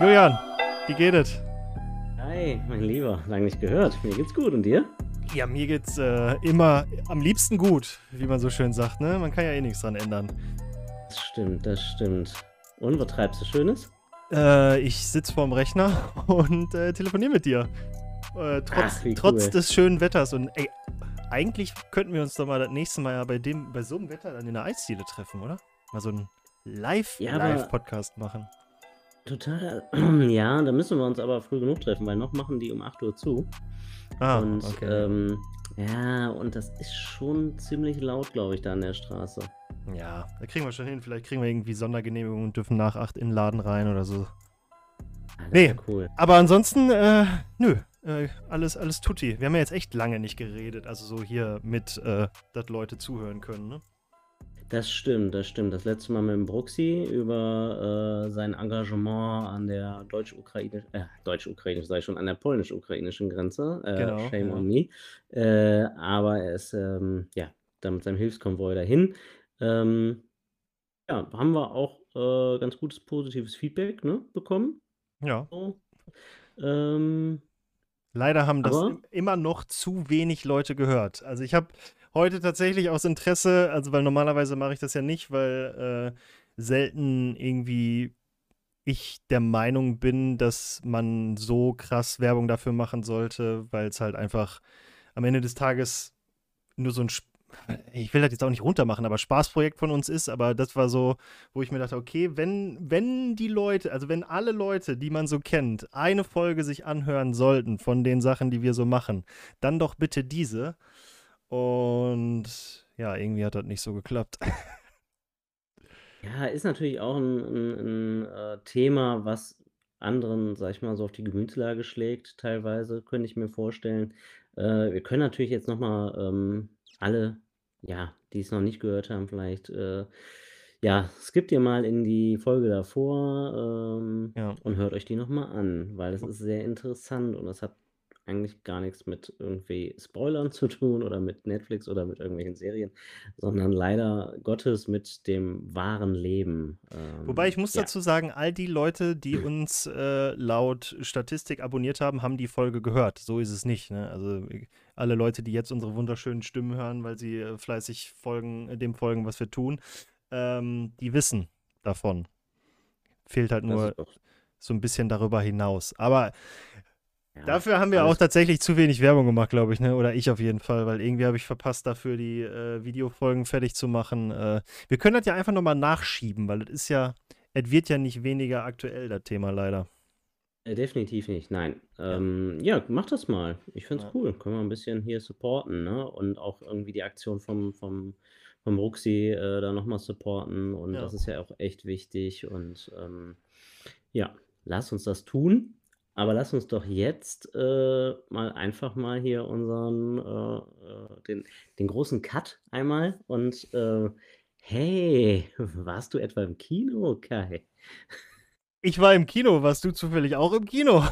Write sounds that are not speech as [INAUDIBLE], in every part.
Julian, wie geht es? Hi, mein Lieber, lange nicht gehört. Mir geht's gut und dir? Ja, mir geht's äh, immer am liebsten gut, wie man so schön sagt, ne? Man kann ja eh nichts dran ändern. Das stimmt, das stimmt. Und was treibst du Schönes? Äh, ich sitze vorm Rechner [LAUGHS] und äh, telefoniere mit dir. Äh, trotz, Ach, trotz cool. des schönen Wetters. Und ey, eigentlich könnten wir uns doch mal das nächste Mal ja bei dem, bei so einem Wetter dann in der Eisdiele treffen, oder? Mal so einen Live, Ja, Live-Podcast machen. Total. [CLEARS THROAT] Ja, da müssen wir uns aber früh genug treffen, weil noch machen die um 8 Uhr zu. Ah, und okay. ähm, ja, und das ist schon ziemlich laut, glaube ich, da an der Straße. ja, da kriegen wir schon hin. Vielleicht kriegen wir irgendwie Sondergenehmigungen und dürfen nach 8 in den Laden rein oder so. Ah, Nee. cool. Aber ansonsten, äh, nö. Äh, alles, alles tutti. Wir haben ja jetzt echt lange nicht geredet. Also so hier mit, äh, dass Leute zuhören können, ne? Das stimmt, das stimmt. Das letzte Mal mit dem Bruxi über äh, sein Engagement an der deutsch-ukrainischen, äh, deutsch-ukrainisch sei schon, an der polnisch-ukrainischen Grenze. Äh, Genau, shame ja. on me. Äh, aber er ist, ähm, ja, dann mit seinem Hilfskonvoi dahin. Ähm, ja, haben wir auch äh, ganz gutes positives Feedback ne, bekommen. Ja. So. Ähm, Leider haben das immer noch zu wenig Leute gehört. Also ich habe heute tatsächlich aus Interesse, also weil normalerweise mache ich das ja nicht, weil äh, selten irgendwie ich der Meinung bin, dass man so krass Werbung dafür machen sollte, weil es halt einfach am Ende des Tages nur so ein, Sp- ich will das jetzt auch nicht runtermachen, aber Spaßprojekt von uns ist, aber das war so, wo ich mir dachte, okay, wenn, wenn die Leute, also wenn alle Leute, die man so kennt, eine Folge sich anhören sollten von den Sachen, die wir so machen, dann doch bitte diese. Und ja, irgendwie hat das nicht so geklappt. [LAUGHS] Ja, ist natürlich auch ein, ein, ein äh, Thema, was anderen, sag ich mal, so auf die Gemütslage schlägt, teilweise, könnte ich mir vorstellen. Äh, wir können natürlich jetzt nochmal ähm, alle, ja, die es noch nicht gehört haben, vielleicht, äh, ja, skippt ihr mal in die Folge davor ähm, Ja. und hört euch die nochmal an, weil es ist sehr interessant und das hat eigentlich gar nichts mit irgendwie Spoilern [LAUGHS] zu tun oder mit Netflix oder mit irgendwelchen Serien, sondern leider Gottes mit dem wahren Leben. Ähm, Wobei ich muss ja. dazu sagen, all die Leute, die [CLEARS THROAT] uns äh, laut Statistik abonniert haben, haben die Folge gehört. So ist es nicht. Ne? Also äh, alle Leute, die jetzt unsere wunderschönen Stimmen hören, weil sie äh, fleißig folgen, äh, dem folgen, was wir tun, ähm, die wissen davon. Fehlt halt nur so ein bisschen darüber hinaus. Aber ja, dafür haben wir auch tatsächlich zu wenig Werbung gemacht, glaube ich, ne? Oder ich auf jeden Fall, weil irgendwie habe ich verpasst, dafür die äh, Videofolgen fertig zu machen. Äh, wir können das ja einfach nochmal nachschieben, weil es ist ja, es wird ja nicht weniger aktuell, das Thema leider. Äh, definitiv nicht, nein. Ähm, ja, mach das mal. Ich find's Ja. cool. Können wir ein bisschen hier supporten, ne? Und auch irgendwie die Aktion vom, vom, vom Ruxi äh, da nochmal supporten. Und Ja. das ist ja auch echt wichtig. Und ähm, ja, lass uns das tun. Aber lass uns doch jetzt äh, mal einfach mal hier unseren, äh, äh, den, den großen Cut einmal. Und äh, hey, [LAUGHS] warst du etwa im Kino, Kai? Ich war im Kino, warst du zufällig auch im Kino?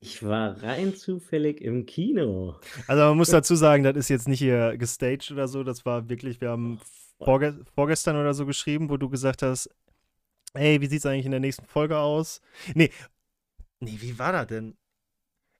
Ich war rein zufällig im Kino. Also man muss dazu sagen, das ist jetzt nicht hier gestaged oder so, das war wirklich, wir haben vorge vorgestern oder so geschrieben, wo du gesagt hast, ey, wie sieht's eigentlich in der nächsten Folge aus? Nee, nee, wie war das denn?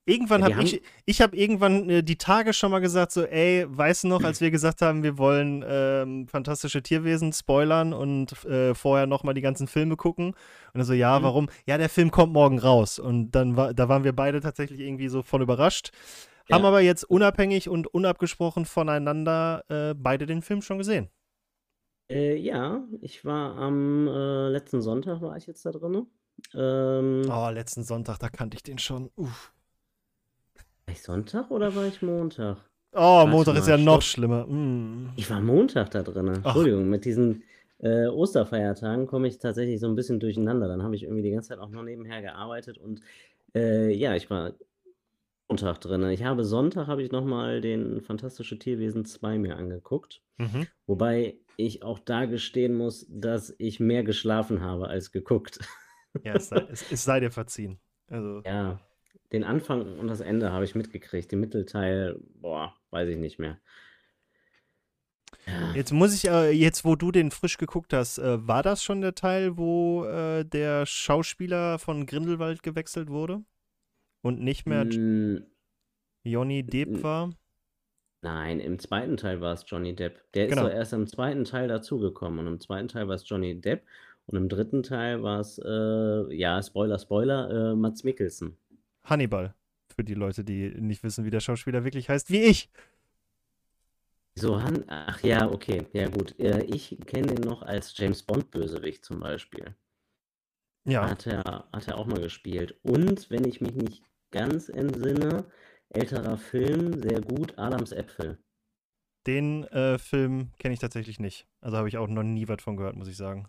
Irgendwann Ja, habe ich, ich habe irgendwann äh, die Tage schon mal gesagt, so, ey, weißt du noch, als wir gesagt haben, wir wollen ähm, fantastische Tierwesen spoilern und äh, vorher nochmal die ganzen Filme gucken. Und so, ja, Mhm. warum? Ja, der Film kommt morgen raus. Und dann war, da waren wir beide tatsächlich irgendwie so voll überrascht. Haben Ja. aber jetzt unabhängig und unabgesprochen voneinander äh, beide den Film schon gesehen. Äh, ja, ich war am äh, letzten Sonntag war ich jetzt da drin. Ähm, Oh, letzten Sonntag, da kannte ich den schon. Uff. War ich Sonntag oder war ich Montag? Oh, Warte Montag mal, ist ja noch stopp. schlimmer. Mm. Ich war Montag da drin. Entschuldigung, mit diesen äh, Osterfeiertagen komme ich tatsächlich so ein bisschen durcheinander. Dann habe ich irgendwie die ganze Zeit auch noch nebenher gearbeitet und äh, ja, ich war Montag drin. Ich habe Sonntag habe ich nochmal den Fantastische Tierwesen 2 mir angeguckt. Mhm. Wobei ich auch da gestehen muss, dass ich mehr geschlafen habe als geguckt. Ja, es sei, es, es sei dir verziehen. Also, Ja, den Anfang und das Ende habe ich mitgekriegt. Den Mittelteil, boah, weiß ich nicht mehr. Jetzt muss ich, äh, jetzt wo du den frisch geguckt hast, äh, war das schon der Teil, wo äh, der Schauspieler von Grindelwald gewechselt wurde? Und nicht mehr Mm, Johnny Depp war? Nein, im zweiten Teil war es Johnny Depp. Der ist Genau. doch erst im zweiten Teil dazugekommen. Und im zweiten Teil war es Johnny Depp. Und im dritten Teil war es, äh, ja, Spoiler, Spoiler, äh, Mats Mikkelsen. Hannibal. Für die Leute, die nicht wissen, wie der Schauspieler wirklich heißt, wie ich. So, Han ach ja, okay, ja gut. Äh, ich kenne ihn noch als James Bond-Bösewicht zum Beispiel. Ja, Hat er, hat er auch mal gespielt. Und, wenn ich mich nicht ganz entsinne, älterer Film, sehr gut, Adams Äpfel. den äh, Film kenne ich tatsächlich nicht. Also habe ich auch noch nie was von gehört, muss ich sagen.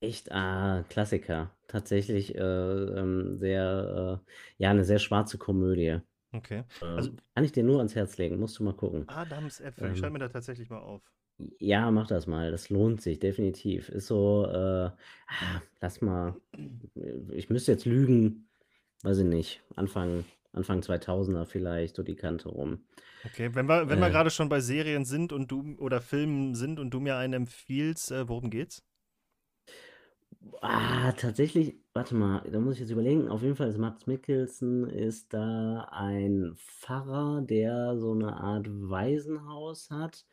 Echt, ah, Klassiker. Tatsächlich äh, ähm, sehr, äh, ja, eine sehr schwarze Komödie. Okay. Ähm, Also- kann ich dir nur ans Herz legen, musst du mal gucken. Adams Äpfel. Ich Ähm. schreibe mir da tatsächlich mal auf. Ja, mach das mal, das lohnt sich definitiv. Ist so, äh, ah, lass mal, ich müsste jetzt lügen, weiß ich nicht, Anfang, Anfang 2000er vielleicht, so die Kante rum. Okay, wenn wir, wenn wir Äh. gerade schon bei Serien sind und du oder Filmen sind und du mir einen empfiehlst, äh, worum geht's? Ah, tatsächlich, warte mal, da muss ich jetzt überlegen. Auf jeden Fall ist Mads Mikkelsen ist da ein Pfarrer, der so eine Art Waisenhaus hat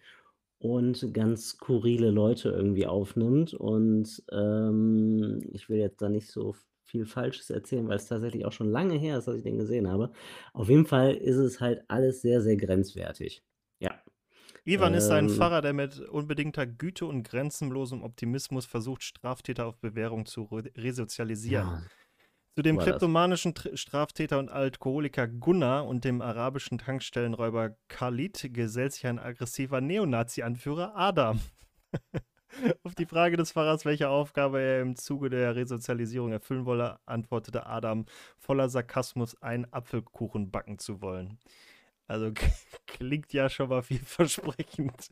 und ganz skurrile Leute irgendwie aufnimmt. Und ähm, ich will jetzt da nicht so viel Falsches erzählen, weil es tatsächlich auch schon lange her ist, dass ich den gesehen habe. Auf jeden Fall ist es halt alles sehr, sehr grenzwertig. Ja. Ivan ist ein Ähm. Pfarrer, der mit unbedingter Güte und grenzenlosem Optimismus versucht, Straftäter auf Bewährung zu re resozialisieren. Ja, Zu dem kleptomanischen Tr Straftäter und Alkoholiker Gunnar und dem arabischen Tankstellenräuber Khalid gesellt sich ein aggressiver Neonazi-Anführer Adam. [LAUGHS] [LAUGHS] Auf die Frage des Pfarrers, welche Aufgabe er im Zuge der Resozialisierung erfüllen wolle, antwortete Adam voller Sarkasmus, einen Apfelkuchen backen zu wollen. Also [LAUGHS] klingt ja schon mal vielversprechend.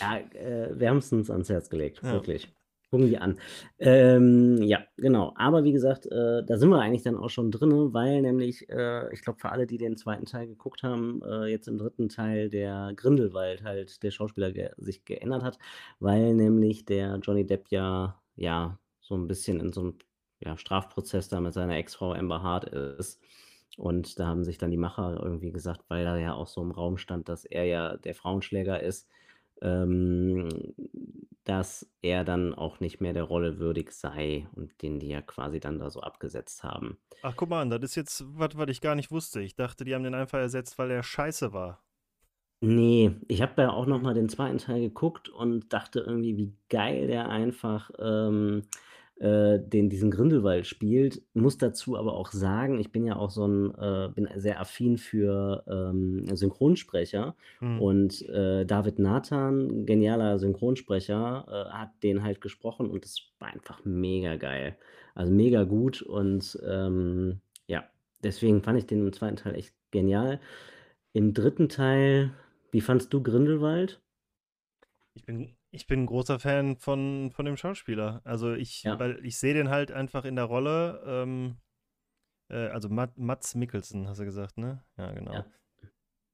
Ja, äh, wärmstens ans Herz gelegt, Ja. wirklich. Gucken die an. Ähm, ja, genau. Aber wie gesagt, äh, da sind wir eigentlich dann auch schon drin, weil nämlich, äh, ich glaube, für alle, die den zweiten Teil geguckt haben, äh, jetzt im dritten Teil der Grindelwald halt der Schauspieler ge sich geändert hat, weil nämlich der Johnny Depp ja, ja, so ein bisschen in so einem ja, Strafprozess da mit seiner Ex-Frau Amber Hart ist. Und da haben sich dann die Macher irgendwie gesagt, weil da ja auch so im Raum stand, dass er ja der Frauenschläger ist, ähm, dass er dann auch nicht mehr der Rolle würdig sei und den die ja quasi dann da so abgesetzt haben. Ach, guck mal an, das ist jetzt was, was ich gar nicht wusste. Ich dachte, die haben den einfach ersetzt, weil er scheiße war. Nee, ich habe da auch noch mal den zweiten Teil geguckt und dachte irgendwie, wie geil der einfach ähm, äh, den, diesen Grindelwald spielt. Muss dazu aber auch sagen, ich bin ja auch so ein, äh, bin sehr affin für ähm, Synchronsprecher Hm. und äh, David Nathan, genialer Synchronsprecher, äh, hat den halt gesprochen und das war einfach mega geil. Also mega gut und ähm, ja, deswegen fand ich den im zweiten Teil echt genial. Im dritten Teil, wie fandst du Grindelwald? Ich bin, ich bin ein großer Fan von, von dem Schauspieler. Also ich, Ja. weil ich sehe den halt einfach in der Rolle, ähm, äh, also Mat, Mats Mikkelsen, hast du gesagt, ne? Ja, genau. Ja.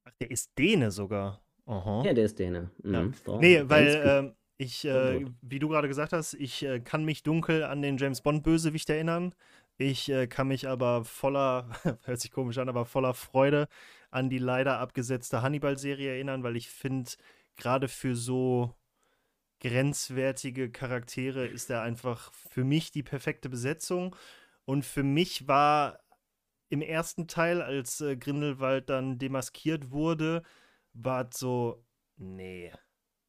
Ach, der ist Däne sogar. Aha. Ja, der ist Däne. Ja. Mhm, doch, Nee, weil ähm, ich, äh, wie du gerade gesagt hast, ich äh, kann mich dunkel an den James Bond-Bösewicht erinnern. Ich äh, kann mich aber voller, [LAUGHS] hört sich komisch an, aber voller Freude an die leider abgesetzte Hannibal-Serie erinnern, weil ich finde, gerade für so grenzwertige Charaktere ist er einfach für mich die perfekte Besetzung. Und für mich war im ersten Teil, als äh, Grindelwald dann demaskiert wurde, war so, nee,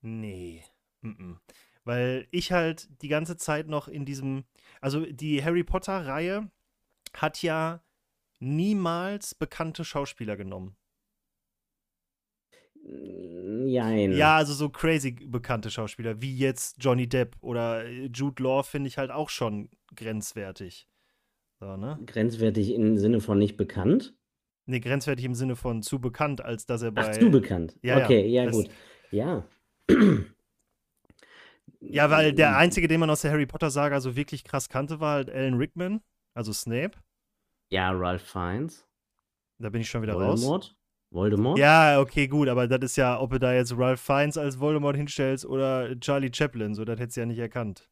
nee, mm -mm. Weil ich halt die ganze Zeit noch in diesem, also die Harry Potter-Reihe hat ja niemals bekannte Schauspieler genommen. Jein. Ja, also so crazy bekannte Schauspieler, wie jetzt Johnny Depp oder äh, Jude Law finde ich halt auch schon grenzwertig. So, ne? Grenzwertig im Sinne von nicht bekannt? Ne, grenzwertig im Sinne von zu bekannt, als dass er bei. Ach, zu bekannt. Ja, ja, okay, ja, das- gut. Ja. [CLEARS THROAT] Ja, weil der einzige, den man aus der Harry Potter-Saga so wirklich krass kannte, war halt Alan Rickman, also Snape. Ja, Ralph Fiennes. Da bin ich schon wieder raus. Voldemort. Ja, okay, gut, aber das ist ja, ob du da jetzt Ralph Fiennes als Voldemort hinstellst oder Charlie Chaplin, so, das hättest du ja nicht erkannt.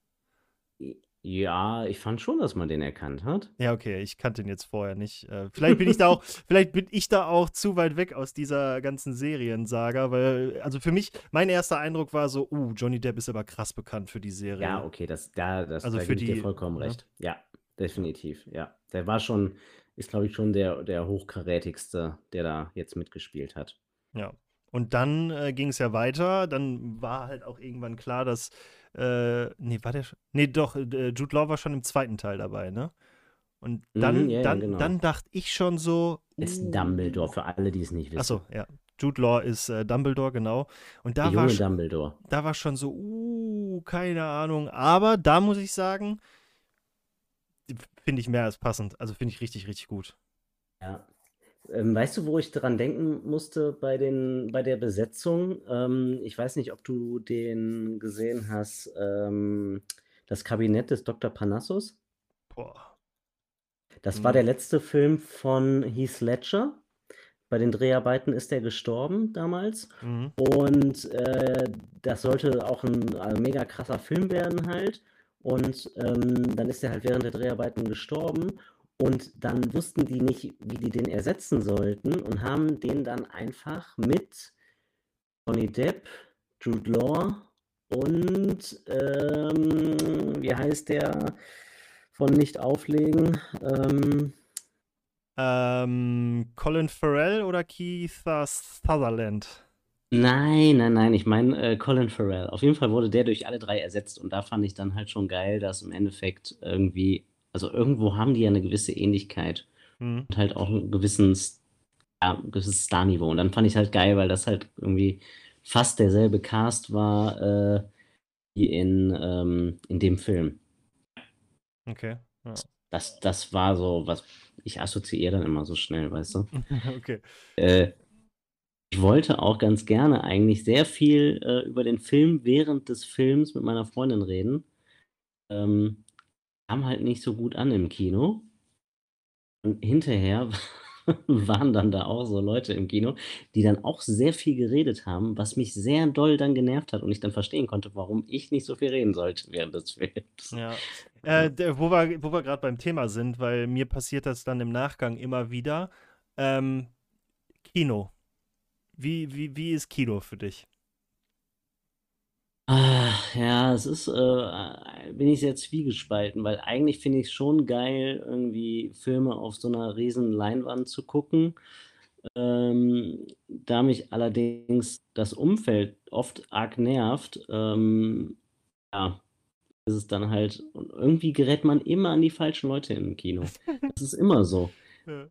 Ja, ich fand schon, dass man den erkannt hat. Ja, okay, ich kannte ihn jetzt vorher nicht. Äh, vielleicht bin ich da auch, [LAUGHS] vielleicht bin ich da auch zu weit weg aus dieser ganzen Seriensaga, weil, also für mich, mein erster Eindruck war so, uh, Johnny Depp ist aber krass bekannt für die Serie. Ja, okay, das, da, das, Also da für ich dir die- vollkommen ne? recht. Ja, definitiv, ja. Der war schon, ist glaube ich schon der, der hochkarätigste, der da jetzt mitgespielt hat. Ja. Und dann äh, ging es ja weiter. Dann war halt auch irgendwann klar, dass. Äh, nee, war der schon. Nee, doch, äh, Jude Law war schon im zweiten Teil dabei, ne? Und dann, Mhm, ja, dann, genau. dann dachte ich schon so. Ist uh, Dumbledore, für alle, die es nicht wissen. Achso, ja. Jude Law ist äh, Dumbledore, genau. Und da war, Dumbledore. da war schon so, uh, keine Ahnung. Aber da muss ich sagen, finde ich mehr als passend. Also finde ich richtig, richtig gut. Ja. Ähm, weißt du, wo ich dran denken musste bei, den, bei der Besetzung? Ähm, ich weiß nicht, ob du den gesehen hast, ähm, das Kabinett des Dr. Panassus. Boah. Das war Mhm. der letzte Film von Heath Ledger. Bei den Dreharbeiten ist er gestorben damals. Mhm. Und äh, das sollte auch ein äh, mega krasser Film werden halt. Und ähm, dann ist er halt während der Dreharbeiten gestorben. Und dann wussten die nicht, wie die den ersetzen sollten und haben den dann einfach mit Johnny Depp, Jude Law und ähm, wie heißt der von Nicht auflegen? Ähm, Ähm, Colin Farrell oder Keith Sutherland? Nein, nein, nein, ich meine äh, Colin Farrell. Auf jeden Fall wurde der durch alle drei ersetzt und da fand ich dann halt schon geil, dass im Endeffekt irgendwie, also irgendwo haben die ja eine gewisse Ähnlichkeit Mhm. und halt auch einen gewissen, ja, ein gewisses Star-Niveau. Und dann fand ich halt geil, weil das halt irgendwie fast derselbe Cast war äh, wie in, ähm, in dem Film. Okay. Ja. Das, das war so, was ich assoziiere dann immer so schnell, weißt du? [LAUGHS] okay. Äh, ich wollte auch ganz gerne eigentlich sehr viel äh, über den Film während des Films mit meiner Freundin reden. Ähm, kam halt nicht so gut an im Kino. Und hinterher [LAUGHS] waren dann da auch so Leute im Kino, die dann auch sehr viel geredet haben, was mich sehr doll dann genervt hat und ich dann verstehen konnte, warum ich nicht so viel reden sollte während des Films. Ja. Äh, wo wir, wo wir gerade beim Thema sind, weil mir passiert das dann im Nachgang immer wieder. Ähm, Kino. Wie, wie, wie ist Kino für dich? Ah, ja, es ist, äh, bin ich sehr zwiegespalten, weil eigentlich finde ich es schon geil, irgendwie Filme auf so einer riesen Leinwand zu gucken. Ähm, da mich allerdings das Umfeld oft arg nervt, ähm, ja, ist es dann halt, und irgendwie gerät man immer an die falschen Leute im Kino. [LAUGHS] Das ist immer so.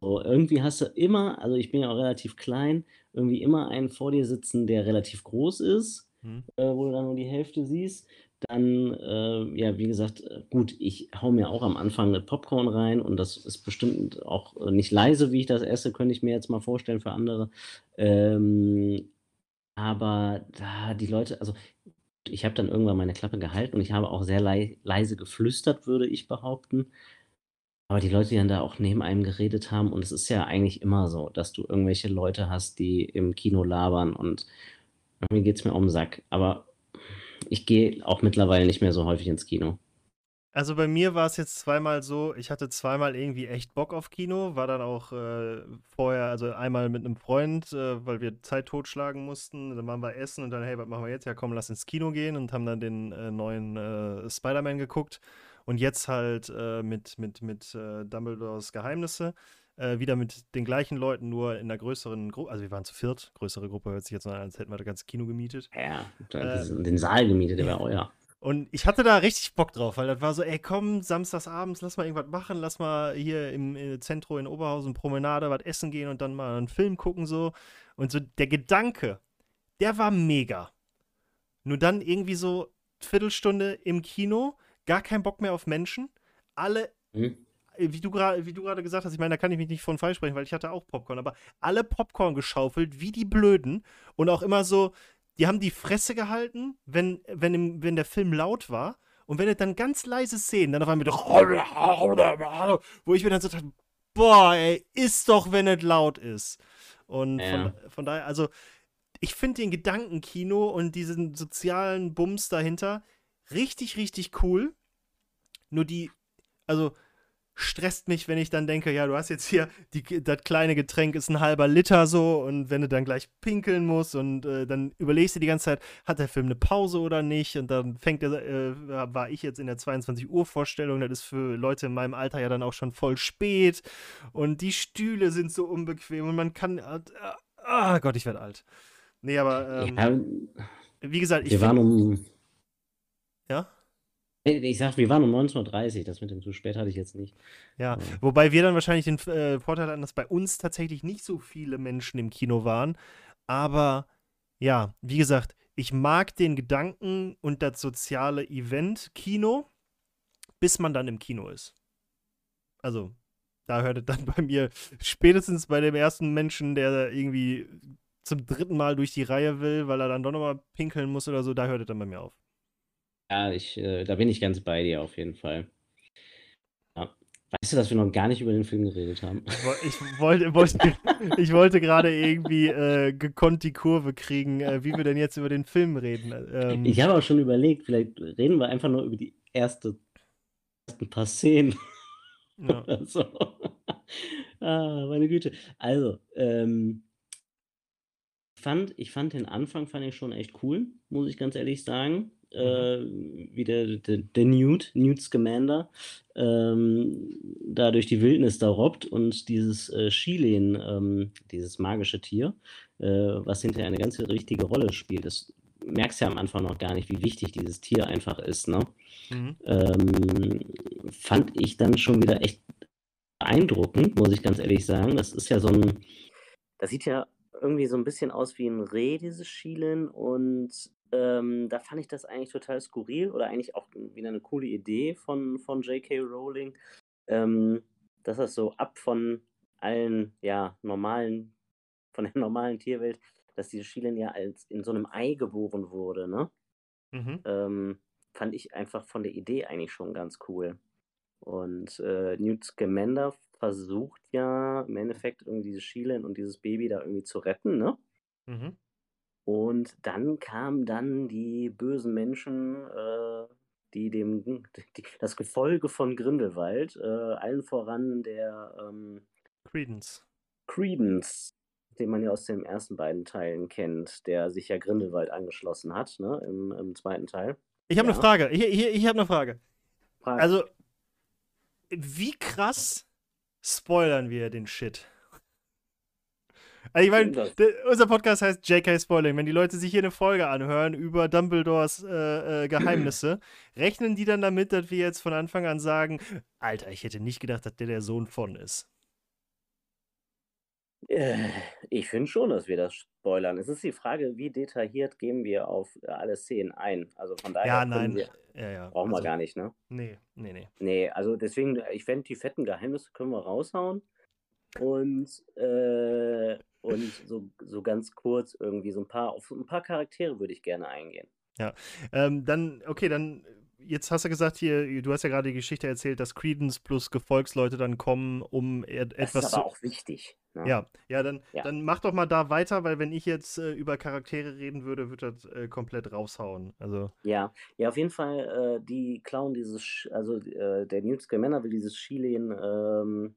So, irgendwie hast du immer, also ich bin ja auch relativ klein, irgendwie immer einen vor dir sitzen, der relativ groß ist, Hm? äh, wo du dann nur die Hälfte siehst. Dann, äh, ja, wie gesagt, äh, gut, ich hau mir auch am Anfang das Popcorn rein und das ist bestimmt auch äh, nicht leise, wie ich das esse, könnte ich mir jetzt mal vorstellen für andere. Ähm, aber da die Leute, also ich habe dann irgendwann meine Klappe gehalten und ich habe auch sehr lei leise geflüstert, würde ich behaupten. Aber die Leute, die dann da auch neben einem geredet haben, und es ist ja eigentlich immer so, dass du irgendwelche Leute hast, die im Kino labern und irgendwie geht es mir um den Sack. Aber ich gehe auch mittlerweile nicht mehr so häufig ins Kino. Also bei mir war es jetzt zweimal so, ich hatte zweimal irgendwie echt Bock auf Kino, war dann auch äh, vorher, also einmal mit einem Freund, äh, weil wir Zeit totschlagen mussten, dann waren wir essen und dann, hey, was machen wir jetzt? Ja, komm, lass ins Kino gehen und haben dann den äh, neuen äh, Spider-Man geguckt und jetzt halt äh, mit, mit, mit äh, Dumbledores Geheimnisse, äh, wieder mit den gleichen Leuten, nur in einer größeren Gruppe, also wir waren zu viert, größere Gruppe hört sich jetzt so an, als hätten wir das ganze Kino gemietet. Ja, Ähm, den Saal gemietet, der war euer. Und ich hatte da richtig Bock drauf, weil das war so, ey, komm, samstagsabends, lass mal irgendwas machen, lass mal hier im, äh, Zentrum in Oberhausen Promenade was essen gehen und dann mal einen Film gucken so. Und so der Gedanke, der war mega. Nur dann irgendwie so Viertelstunde im Kino, gar kein Bock mehr auf Menschen, alle Hm? wie du gerade gesagt hast, ich meine, da kann ich mich nicht von falsch sprechen, weil ich hatte auch Popcorn, aber alle Popcorn geschaufelt wie die Blöden und auch immer so, die haben die Fresse gehalten, wenn wenn im, wenn der Film laut war und wenn es dann ganz leise Szenen, dann auf einmal mit wo ich mir dann so dachte, boah, ey, ist doch, wenn es laut ist. Und Ja. von, von daher, also ich finde den Gedankenkino und diesen sozialen Bums dahinter richtig, richtig cool. Nur die, also stresst mich, wenn ich dann denke, ja, du hast jetzt hier, die, das kleine Getränk ist ein halber Liter so und wenn du dann gleich pinkeln musst und äh, dann überlegst du die ganze Zeit, hat der Film eine Pause oder nicht und dann fängt er, äh, war ich jetzt in der 22 Uhr Vorstellung, das ist für Leute in meinem Alter ja dann auch schon voll spät und die Stühle sind so unbequem und man kann, äh, ah Gott, ich werde alt. Nee, aber ähm, Ja, wie gesagt, ich wir waren um. Ja? Ich sag, wir waren um 19.30 Uhr. Das mit dem zu spät hatte ich jetzt nicht. Ja, Ja. wobei wir dann wahrscheinlich den äh, Vorteil hatten, dass bei uns tatsächlich nicht so viele Menschen im Kino waren. Aber ja, wie gesagt, ich mag den Gedanken und das soziale Event Kino, bis man dann im Kino ist. Also, da hört es dann bei mir spätestens bei dem ersten Menschen, der irgendwie zum dritten Mal durch die Reihe will, weil er dann doch nochmal pinkeln muss oder so, da hört es dann bei mir auf. Ja, ich, äh, da bin ich ganz bei dir auf jeden Fall. Ja. Weißt du, dass wir noch gar nicht über den Film geredet haben? Ich woll- Ich wollte, wollte, [LAUGHS] ich wollte gerade irgendwie äh, gekonnt die Kurve kriegen, äh, wie wir denn jetzt über den Film reden. Ähm, Ich habe auch schon überlegt, vielleicht reden wir einfach nur über die erste, ersten paar Szenen ja. [LAUGHS] so. Ah, meine Güte. Also, ähm, fand, ich fand den Anfang fand ich schon echt cool, muss ich ganz ehrlich sagen. Äh, wie der, der, der Newt, Newt Scamander, ähm, da durch die Wildnis da robbt und dieses äh, Schilen, ähm, dieses magische Tier, äh, was hinterher eine ganz richtige Rolle spielt. Das merkst ja am Anfang noch gar nicht, wie wichtig dieses Tier einfach ist, ne? Mhm. ähm, fand ich dann schon wieder echt beeindruckend, muss ich ganz ehrlich sagen. Das ist ja so ein. Das sieht ja irgendwie so ein bisschen aus wie ein Reh, dieses Schielen. Und ähm, da fand ich das eigentlich total skurril oder eigentlich auch wieder eine coole Idee von, von J.K. Rowling, ähm, dass das so ab von allen ja, normalen, von der [LAUGHS] normalen Tierwelt, dass dieses Schielen ja als in so einem Ei geboren wurde, ne? Mhm. ähm, fand ich einfach von der Idee eigentlich schon ganz cool. Und äh, Newt Scamander versucht ja im Endeffekt irgendwie diese Schielen und dieses Baby da irgendwie zu retten, ne? Mhm. Und dann kamen dann die bösen Menschen, äh, die dem die, das Gefolge von Grindelwald, äh, allen voran der ähm, Credence. Credence, den man ja aus den ersten beiden Teilen kennt, der sich ja Grindelwald angeschlossen hat, ne? Im, im zweiten Teil. Ich habe Ja. eine Frage. Ich, ich, ich habe eine Frage. Frag- Also, wie krass spoilern wir den Shit? Also ich meine, unser Podcast heißt JK Spoiling. Wenn die Leute sich hier eine Folge anhören über Dumbledores äh, äh, Geheimnisse, [CLEARS THROAT] rechnen die dann damit, dass wir jetzt von Anfang an sagen, Alter, ich hätte nicht gedacht, dass der der Sohn von ist. Äh, Ich finde schon, dass wir das spoilern. Es ist die Frage, wie detailliert gehen wir auf alle Szenen ein. Also von daher Ja, nein. wir, Ja, ja. brauchen wir also, gar nicht, ne? Nee, nee, nee. Nee, also deswegen, ich fände, die fetten Geheimnisse können wir raushauen. Und, äh, und so, so ganz kurz irgendwie so ein paar, auf ein paar Charaktere würde ich gerne eingehen. Ähm, dann, okay, dann, jetzt hast du gesagt hier, du hast ja gerade die Geschichte erzählt, dass Credence plus Gefolgsleute dann kommen, um et Das etwas ist aber auch wichtig. Ne? Ja, ja, dann, Ja. dann mach doch mal da weiter, weil wenn ich jetzt äh, über Charaktere reden würde, würde das äh, komplett raushauen. Also, Ja, ja, auf jeden Fall, äh, die klauen dieses, Sch- also äh, der Newt Scamander will dieses Schielen, ähm,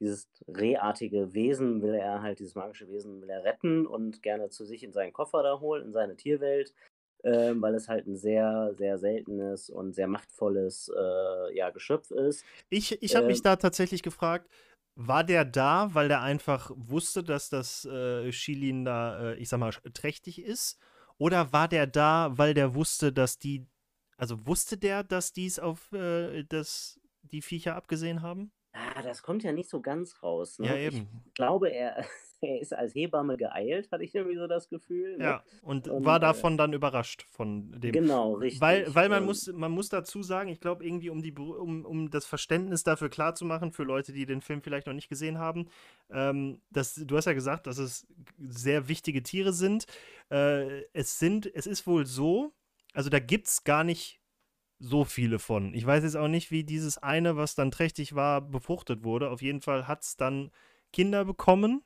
dieses rehartige Wesen will er halt, dieses magische Wesen will er retten und gerne zu sich in seinen Koffer da holen, in seine Tierwelt, ähm, weil es halt ein sehr, sehr seltenes und sehr machtvolles äh, ja, Geschöpf ist. ich, ich habe mich Ähm. da tatsächlich gefragt, war der da, weil der einfach wusste, dass das äh, Shilin da, äh, ich sag mal, trächtig ist? Oder war der da, weil der wusste, dass die, also wusste der, dass dies auf äh, das, die Viecher abgesehen haben? Ah, das kommt ja nicht so ganz raus. Ne? Ja, Ich eben. glaube, er, [LAUGHS] er ist als Hebamme geeilt, hatte ich irgendwie so das Gefühl. Ne? Ja, und, Und, war äh, davon dann überrascht von dem. Genau, richtig. Weil, weil man, muss, man muss dazu sagen, ich glaube, irgendwie, um, die, um, um das Verständnis dafür klarzumachen, für Leute, die den Film vielleicht noch nicht gesehen haben, ähm, dass, du hast ja gesagt, dass es sehr wichtige Tiere sind. Äh, es sind, es ist wohl so, also da gibt es gar nicht so viele von. Ich weiß jetzt auch nicht, wie dieses eine, was dann trächtig war, befruchtet wurde. Auf jeden Fall hat es dann Kinder bekommen.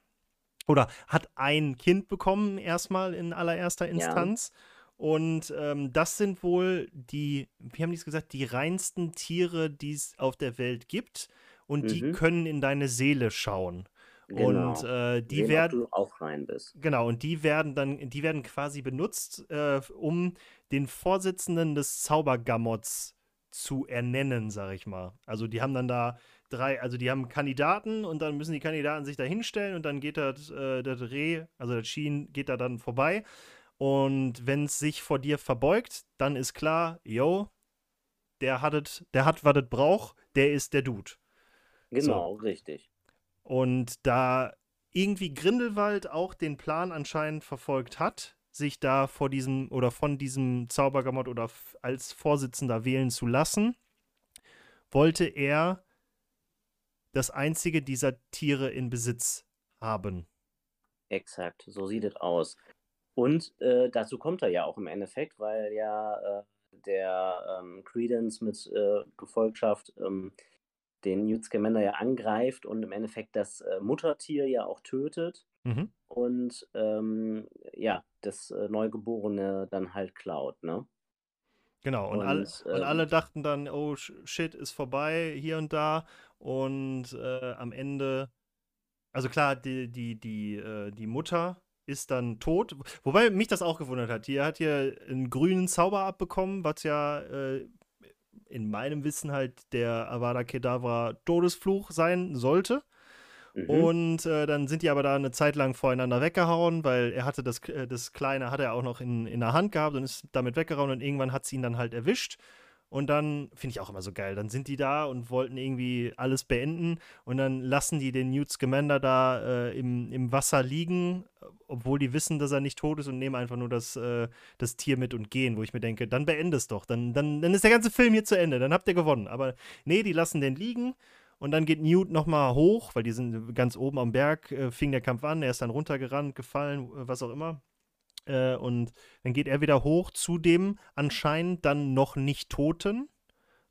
oder hat ein Kind bekommen, erstmal in allererster Ja. Instanz. Und ähm, das sind wohl die, wie haben die es gesagt, die reinsten Tiere, die es auf der Welt gibt. Und die Mhm. können in deine Seele schauen. Und Genau. äh, die Sehen, werden, du auch rein bist. genau, und die werden dann, die werden quasi benutzt, äh, um den Vorsitzenden des Zaubergammots zu ernennen, sag ich mal. Also die haben dann da drei, also die haben Kandidaten und dann müssen die Kandidaten sich da hinstellen und dann geht das, äh, das Reh, also das Schien geht da dann vorbei. Und wenn es sich vor dir verbeugt, dann ist klar, yo, der hat es, der hat, was es braucht, der ist der Dude. Genau, richtig. Und da irgendwie Grindelwald auch den Plan anscheinend verfolgt hat, sich da vor diesem oder von diesem Zaubergamot oder als Vorsitzender wählen zu lassen, wollte er das einzige dieser Tiere in Besitz haben. Exakt, so sieht es aus. Und äh, dazu kommt er ja auch im Endeffekt, weil ja äh, der ähm, Credence mit äh, Gefolgschaft ähm, den Newt Scamander ja angreift und im Endeffekt das äh, Muttertier ja auch tötet Mhm. und ähm, ja, das äh, Neugeborene dann halt klaut, ne? Genau, und, alle, Und, und ähm, alle dachten dann, oh sh- shit, ist vorbei hier und da. Und äh, am Ende, also klar, die, die, die, äh, die Mutter ist dann tot. Wobei mich das auch gewundert hat. Die hat hier einen grünen Zauber abbekommen, was ja äh, in meinem Wissen halt der Avada Kedavra Todesfluch sein sollte. Mhm. Und äh, dann sind die aber da eine Zeit lang voreinander weggehauen, weil er hatte das, äh, das Kleine, hat er auch noch in, in der Hand gehabt und ist damit weggehauen und irgendwann hat sie ihn dann halt erwischt. Und dann, finde ich auch immer so geil, dann sind die da und wollten irgendwie alles beenden und dann lassen die den Newt Scamander da äh, im, im Wasser liegen, obwohl die wissen, dass er nicht tot ist und nehmen einfach nur das, äh, das Tier mit und gehen, wo ich mir denke, dann beende es doch, dann, dann, dann ist der ganze Film hier zu Ende, dann habt ihr gewonnen. Aber nee, die lassen den liegen und dann geht Newt nochmal hoch, weil die sind ganz oben am Berg, äh, fing der Kampf an, er ist dann runtergerannt, gefallen, äh, was auch immer. Äh, und dann geht er wieder hoch zu dem anscheinend dann noch nicht Toten,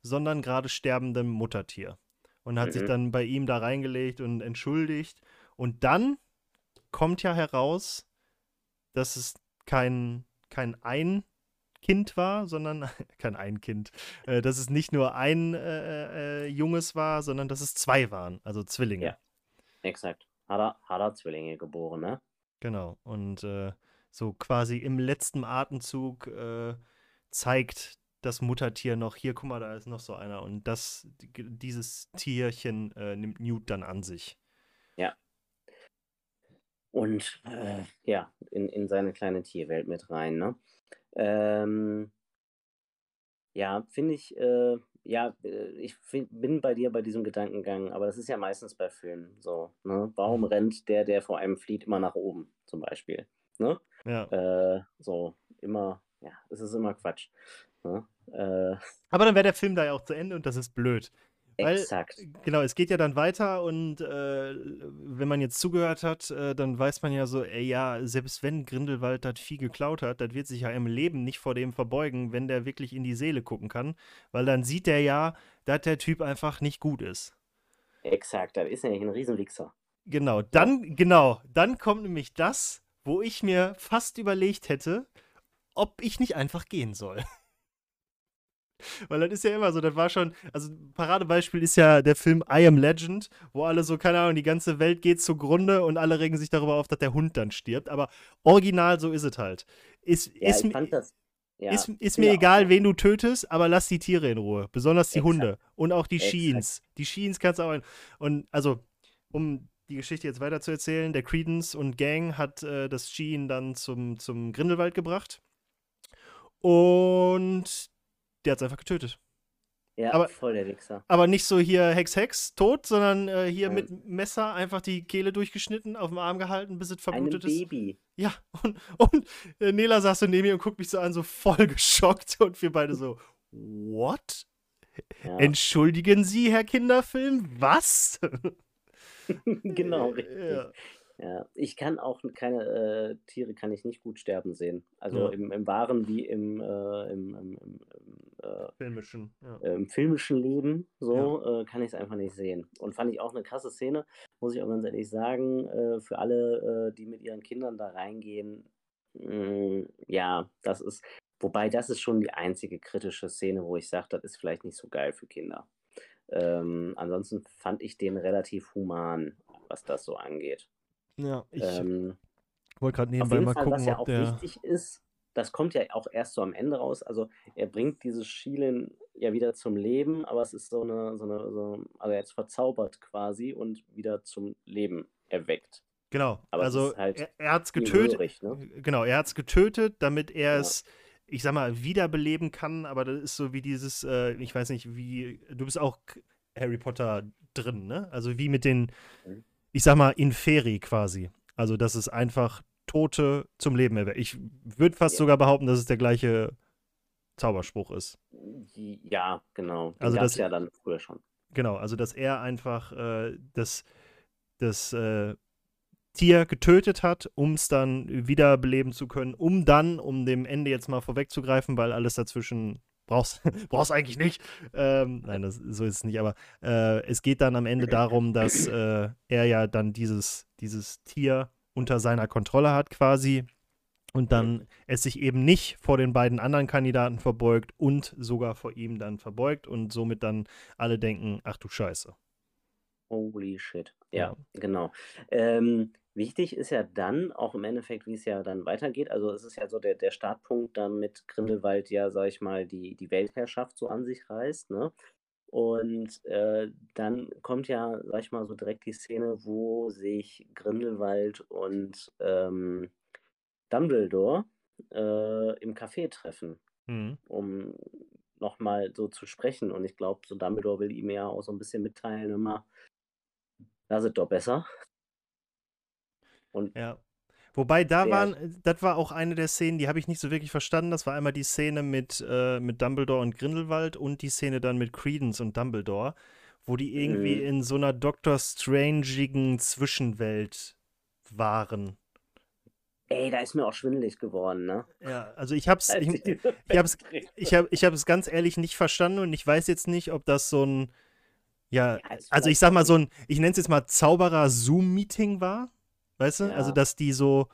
sondern gerade sterbenden Muttertier. Und hat sich Mhm. dann bei ihm da reingelegt und entschuldigt. Und dann kommt ja heraus, dass es kein, kein ein Kind war, sondern [LAUGHS] kein ein Kind, äh, dass es nicht nur ein äh, äh, Junges war, sondern dass es zwei waren, also Zwillinge. Ja. Exakt. Hat er, hat er Zwillinge geboren, ne? Genau. Und äh, so quasi im letzten Atemzug äh, zeigt das Muttertier noch, hier, guck mal, da ist noch so einer. Und das, die- dieses Tierchen äh, nimmt Newt dann an sich. Und äh, ja, in, in seine kleine Tierwelt mit rein, ne? Ähm, ja, finde ich, äh, ja, äh, ich find, bin bei dir bei diesem Gedankengang, aber das ist ja meistens bei Filmen so, ne? Warum Mhm. rennt der, der vor einem flieht, immer nach oben, zum Beispiel, ne? Ja. Äh, so, immer, ja, es ist immer Quatsch, ne? Äh, Aber dann wäre der Film da ja auch zu Ende und das ist blöd. Weil, exakt. genau, es geht ja dann weiter und äh, wenn man jetzt zugehört hat, äh, dann weiß man ja so, ey, ja, selbst wenn Grindelwald das Vieh geklaut hat, das wird sich ja im Leben nicht vor dem verbeugen, wenn der wirklich in die Seele gucken kann, weil dann sieht der ja, dass der Typ einfach nicht gut ist. Exakt, das ist nämlich ein Riesenwichser. Genau, dann, genau, dann kommt nämlich das, wo ich mir fast überlegt hätte, ob ich nicht einfach gehen soll. [LAUGHS] Weil das ist ja immer so, das war schon, also ein Paradebeispiel ist ja der Film I Am Legend, wo alle so, keine Ahnung, die ganze Welt geht zugrunde und alle regen sich darüber auf, dass der Hund dann stirbt. Aber original so ist es halt. Ist, Ja, ist, ich mi- fand das, ja, ist, ist mir egal, wen du tötest, aber lass die Tiere in Ruhe. Besonders die Exakt. Hunde und auch die. Sheens. Die Sheens kannst du auch. Und also, um die Geschichte jetzt weiter zu erzählen, der Credence und Gang hat äh, das Sheen dann zum, zum Grindelwald gebracht. Und der hat es einfach getötet. Ja, aber- voll der Wichser. Aber nicht so hier Hex Hex, tot, sondern äh, hier Nein. mit Messer einfach die Kehle durchgeschnitten, auf dem Arm gehalten, bis es verblutet ist. Baby. Ja, und, und äh, Nela saß so neben mir und guckt mich so an, so voll [LAUGHS] geschockt und wir beide so, what? Ja. Entschuldigen Sie, Herr Kinderfilm, was? [LAUGHS] genau, [LAUGHS] richtig. Ja. Ja, ich kann auch keine äh, Tiere kann ich nicht gut sterben sehen. Also Ja. im, im wahren wie im, äh, im, im, im, im, äh, Filmischen, ja. äh, im filmischen Leben so äh, kann ich es einfach nicht sehen. Und fand ich auch eine krasse Szene, muss ich auch ganz ehrlich sagen, äh, für alle, äh, die mit ihren Kindern da reingehen, mm, ja, das ist, wobei das ist schon die einzige kritische Szene, wo ich sage, das ist vielleicht nicht so geil für Kinder. Ähm, ansonsten fand ich den relativ human, was das so angeht. Ja, ich Ähm, wollte gerade nebenbei mal Fall, was gucken, ja ob auch der. wichtig ist, das kommt ja auch erst so am Ende raus. Also er bringt dieses Schielen ja wieder zum Leben, aber es ist so eine, so eine, so, also er ist verzaubert quasi und wieder zum Leben erweckt. Genau, Aber also halt er, er hat es getötet. hörig, ne? Genau, er hat es getötet, damit er Ja. es, ich sag mal, wiederbeleben kann. Aber das ist so wie dieses, äh, ich weiß nicht, wie, du bist auch Harry Potter drin, ne? Also wie mit den, Mhm. ich sag mal, Inferi quasi. Also, dass es einfach Tote zum Leben erweckt. Ich würde fast Ja. sogar behaupten, dass es der gleiche Zauberspruch ist. Ja, genau. Den Also das- ja dann früher schon. Genau, also dass er einfach äh, das, das äh, Tier getötet hat, um es dann wiederbeleben zu können, um dann, um dem Ende jetzt mal vorwegzugreifen, weil alles dazwischen brauchst [LAUGHS] brauchst eigentlich nicht. Ähm, nein, das, so ist es nicht, aber äh, es geht dann am Ende darum, dass äh, er ja dann dieses, dieses Tier unter seiner Kontrolle hat quasi und dann es sich eben nicht vor den beiden anderen Kandidaten verbeugt und sogar vor ihm dann verbeugt und somit dann alle denken, ach du Scheiße. Holy shit. Ja. Ja, genau. Ähm, wichtig ist ja dann auch im Endeffekt, wie es ja dann weitergeht. Also es ist ja so der, der Startpunkt, damit Grindelwald ja, sag ich mal, die, die Weltherrschaft so an sich reißt, ne? Und äh, dann kommt ja, sag ich mal, so direkt die Szene, wo sich Grindelwald und ähm, Dumbledore äh, im Café treffen Mhm. um nochmal so zu sprechen. Und ich glaube, so Dumbledore will ihm ja auch so ein bisschen mitteilen, immer, lass es doch besser. Und Ja. Wobei da Der- waren, das war auch eine der Szenen, die habe ich nicht so wirklich verstanden. Das war einmal die Szene mit, äh, mit Dumbledore und Grindelwald und die Szene dann mit Credence und Dumbledore, wo die irgendwie Mhm. in so einer Doctor Strangigen Zwischenwelt waren. ey, da ist mir auch schwindelig geworden, ne? Ja, also ich hab's, ich, ich [LAUGHS] ich hab's, ich hab, ich hab's ganz ehrlich nicht verstanden und ich weiß jetzt nicht, ob das so ein, ja, Ja, also ich sag mal so ein, ich nenne es jetzt mal Zauberer-Zoom-Meeting war, weißt du? Also Ja. dass die so,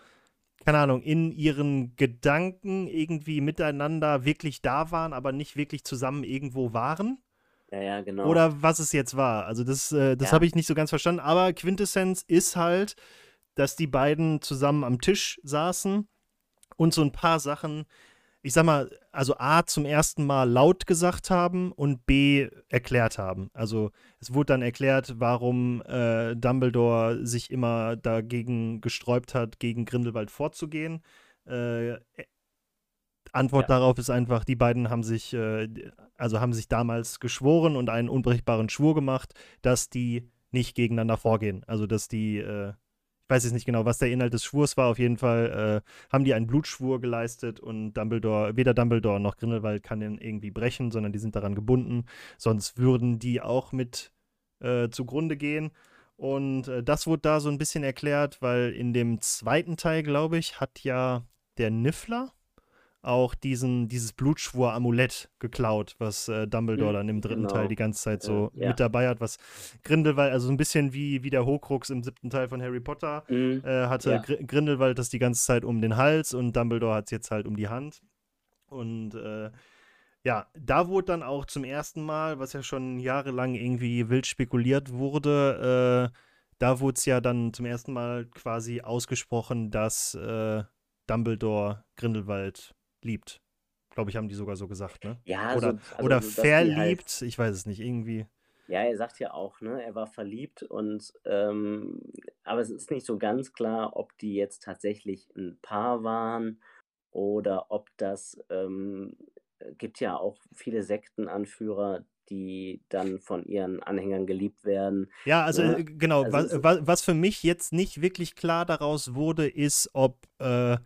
keine Ahnung, in ihren Gedanken irgendwie miteinander wirklich da waren, aber nicht wirklich zusammen irgendwo waren. Ja, ja, genau. Oder was es jetzt war. Also das, äh, das Ja. habe ich nicht so ganz verstanden. Aber Quintessenz ist halt, dass die beiden zusammen am Tisch saßen und so ein paar Sachen, ich sag mal, also A zum ersten Mal laut gesagt haben und B erklärt haben. Also es wurde dann erklärt, warum äh, Dumbledore sich immer dagegen gesträubt hat, gegen Grindelwald vorzugehen. Äh, Antwort Ja. darauf ist einfach, die beiden haben sich, äh, also haben sich damals geschworen und einen unbrechbaren Schwur gemacht, dass die nicht gegeneinander vorgehen. Also dass die, äh, ich weiß jetzt nicht genau, was der Inhalt des Schwurs war, auf jeden Fall äh, haben die einen Blutschwur geleistet und Dumbledore, weder Dumbledore noch Grindelwald kann den irgendwie brechen, sondern die sind daran gebunden, sonst würden die auch mit äh, zugrunde gehen. Und äh, das wurde da so ein bisschen erklärt, weil in dem zweiten Teil, glaube ich, hat ja der Niffler auch diesen, dieses Blutschwur-Amulett geklaut, was äh, Dumbledore Mhm, dann im dritten genau. Teil die ganze Zeit so Ja, ja. mit dabei hat, was Grindelwald, also so ein bisschen wie, wie der Horcrux im siebten Teil von Harry Potter, Mhm. äh, hatte Ja. Gr Grindelwald das die ganze Zeit um den Hals und Dumbledore hat es jetzt halt um die Hand. Und äh, ja, da wurde dann auch zum ersten Mal, was ja schon jahrelang irgendwie wild spekuliert wurde, äh, da wurde es ja dann zum ersten Mal quasi ausgesprochen, dass äh, Dumbledore Grindelwald liebt. Glaube ich, haben die sogar so gesagt, ne? Ja, Oder, so, also, oder so, halt- verliebt, ich weiß es nicht, irgendwie. Ja, er sagt ja auch, ne, er war verliebt und ähm, aber es ist nicht so ganz klar, ob die jetzt tatsächlich ein Paar waren oder ob das ähm, gibt ja auch viele Sektenanführer, die dann von ihren Anhängern geliebt werden. Ja, also Ne? äh, genau, Also was, was für mich jetzt nicht wirklich klar daraus wurde, ist, ob äh,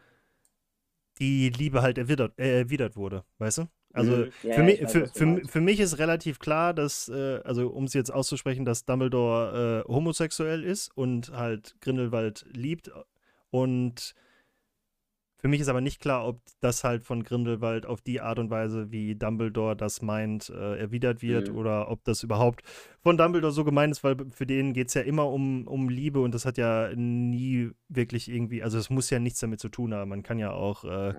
die Liebe halt erwidert, äh, erwidert wurde, weißt du? Also Mhm. Ja, für, mich, ich weiß, für, für, für mich ist relativ klar, dass, äh, also um es jetzt auszusprechen, dass Dumbledore äh, homosexuell ist und halt Grindelwald liebt und für mich ist aber nicht klar, ob das halt von Grindelwald auf die Art und Weise, wie Dumbledore das meint, äh, erwidert wird Mhm. oder ob das überhaupt von Dumbledore so gemeint ist, weil für den geht es ja immer um, um Liebe und das hat ja nie wirklich irgendwie, also es muss ja nichts damit zu tun haben. Man kann ja auch äh.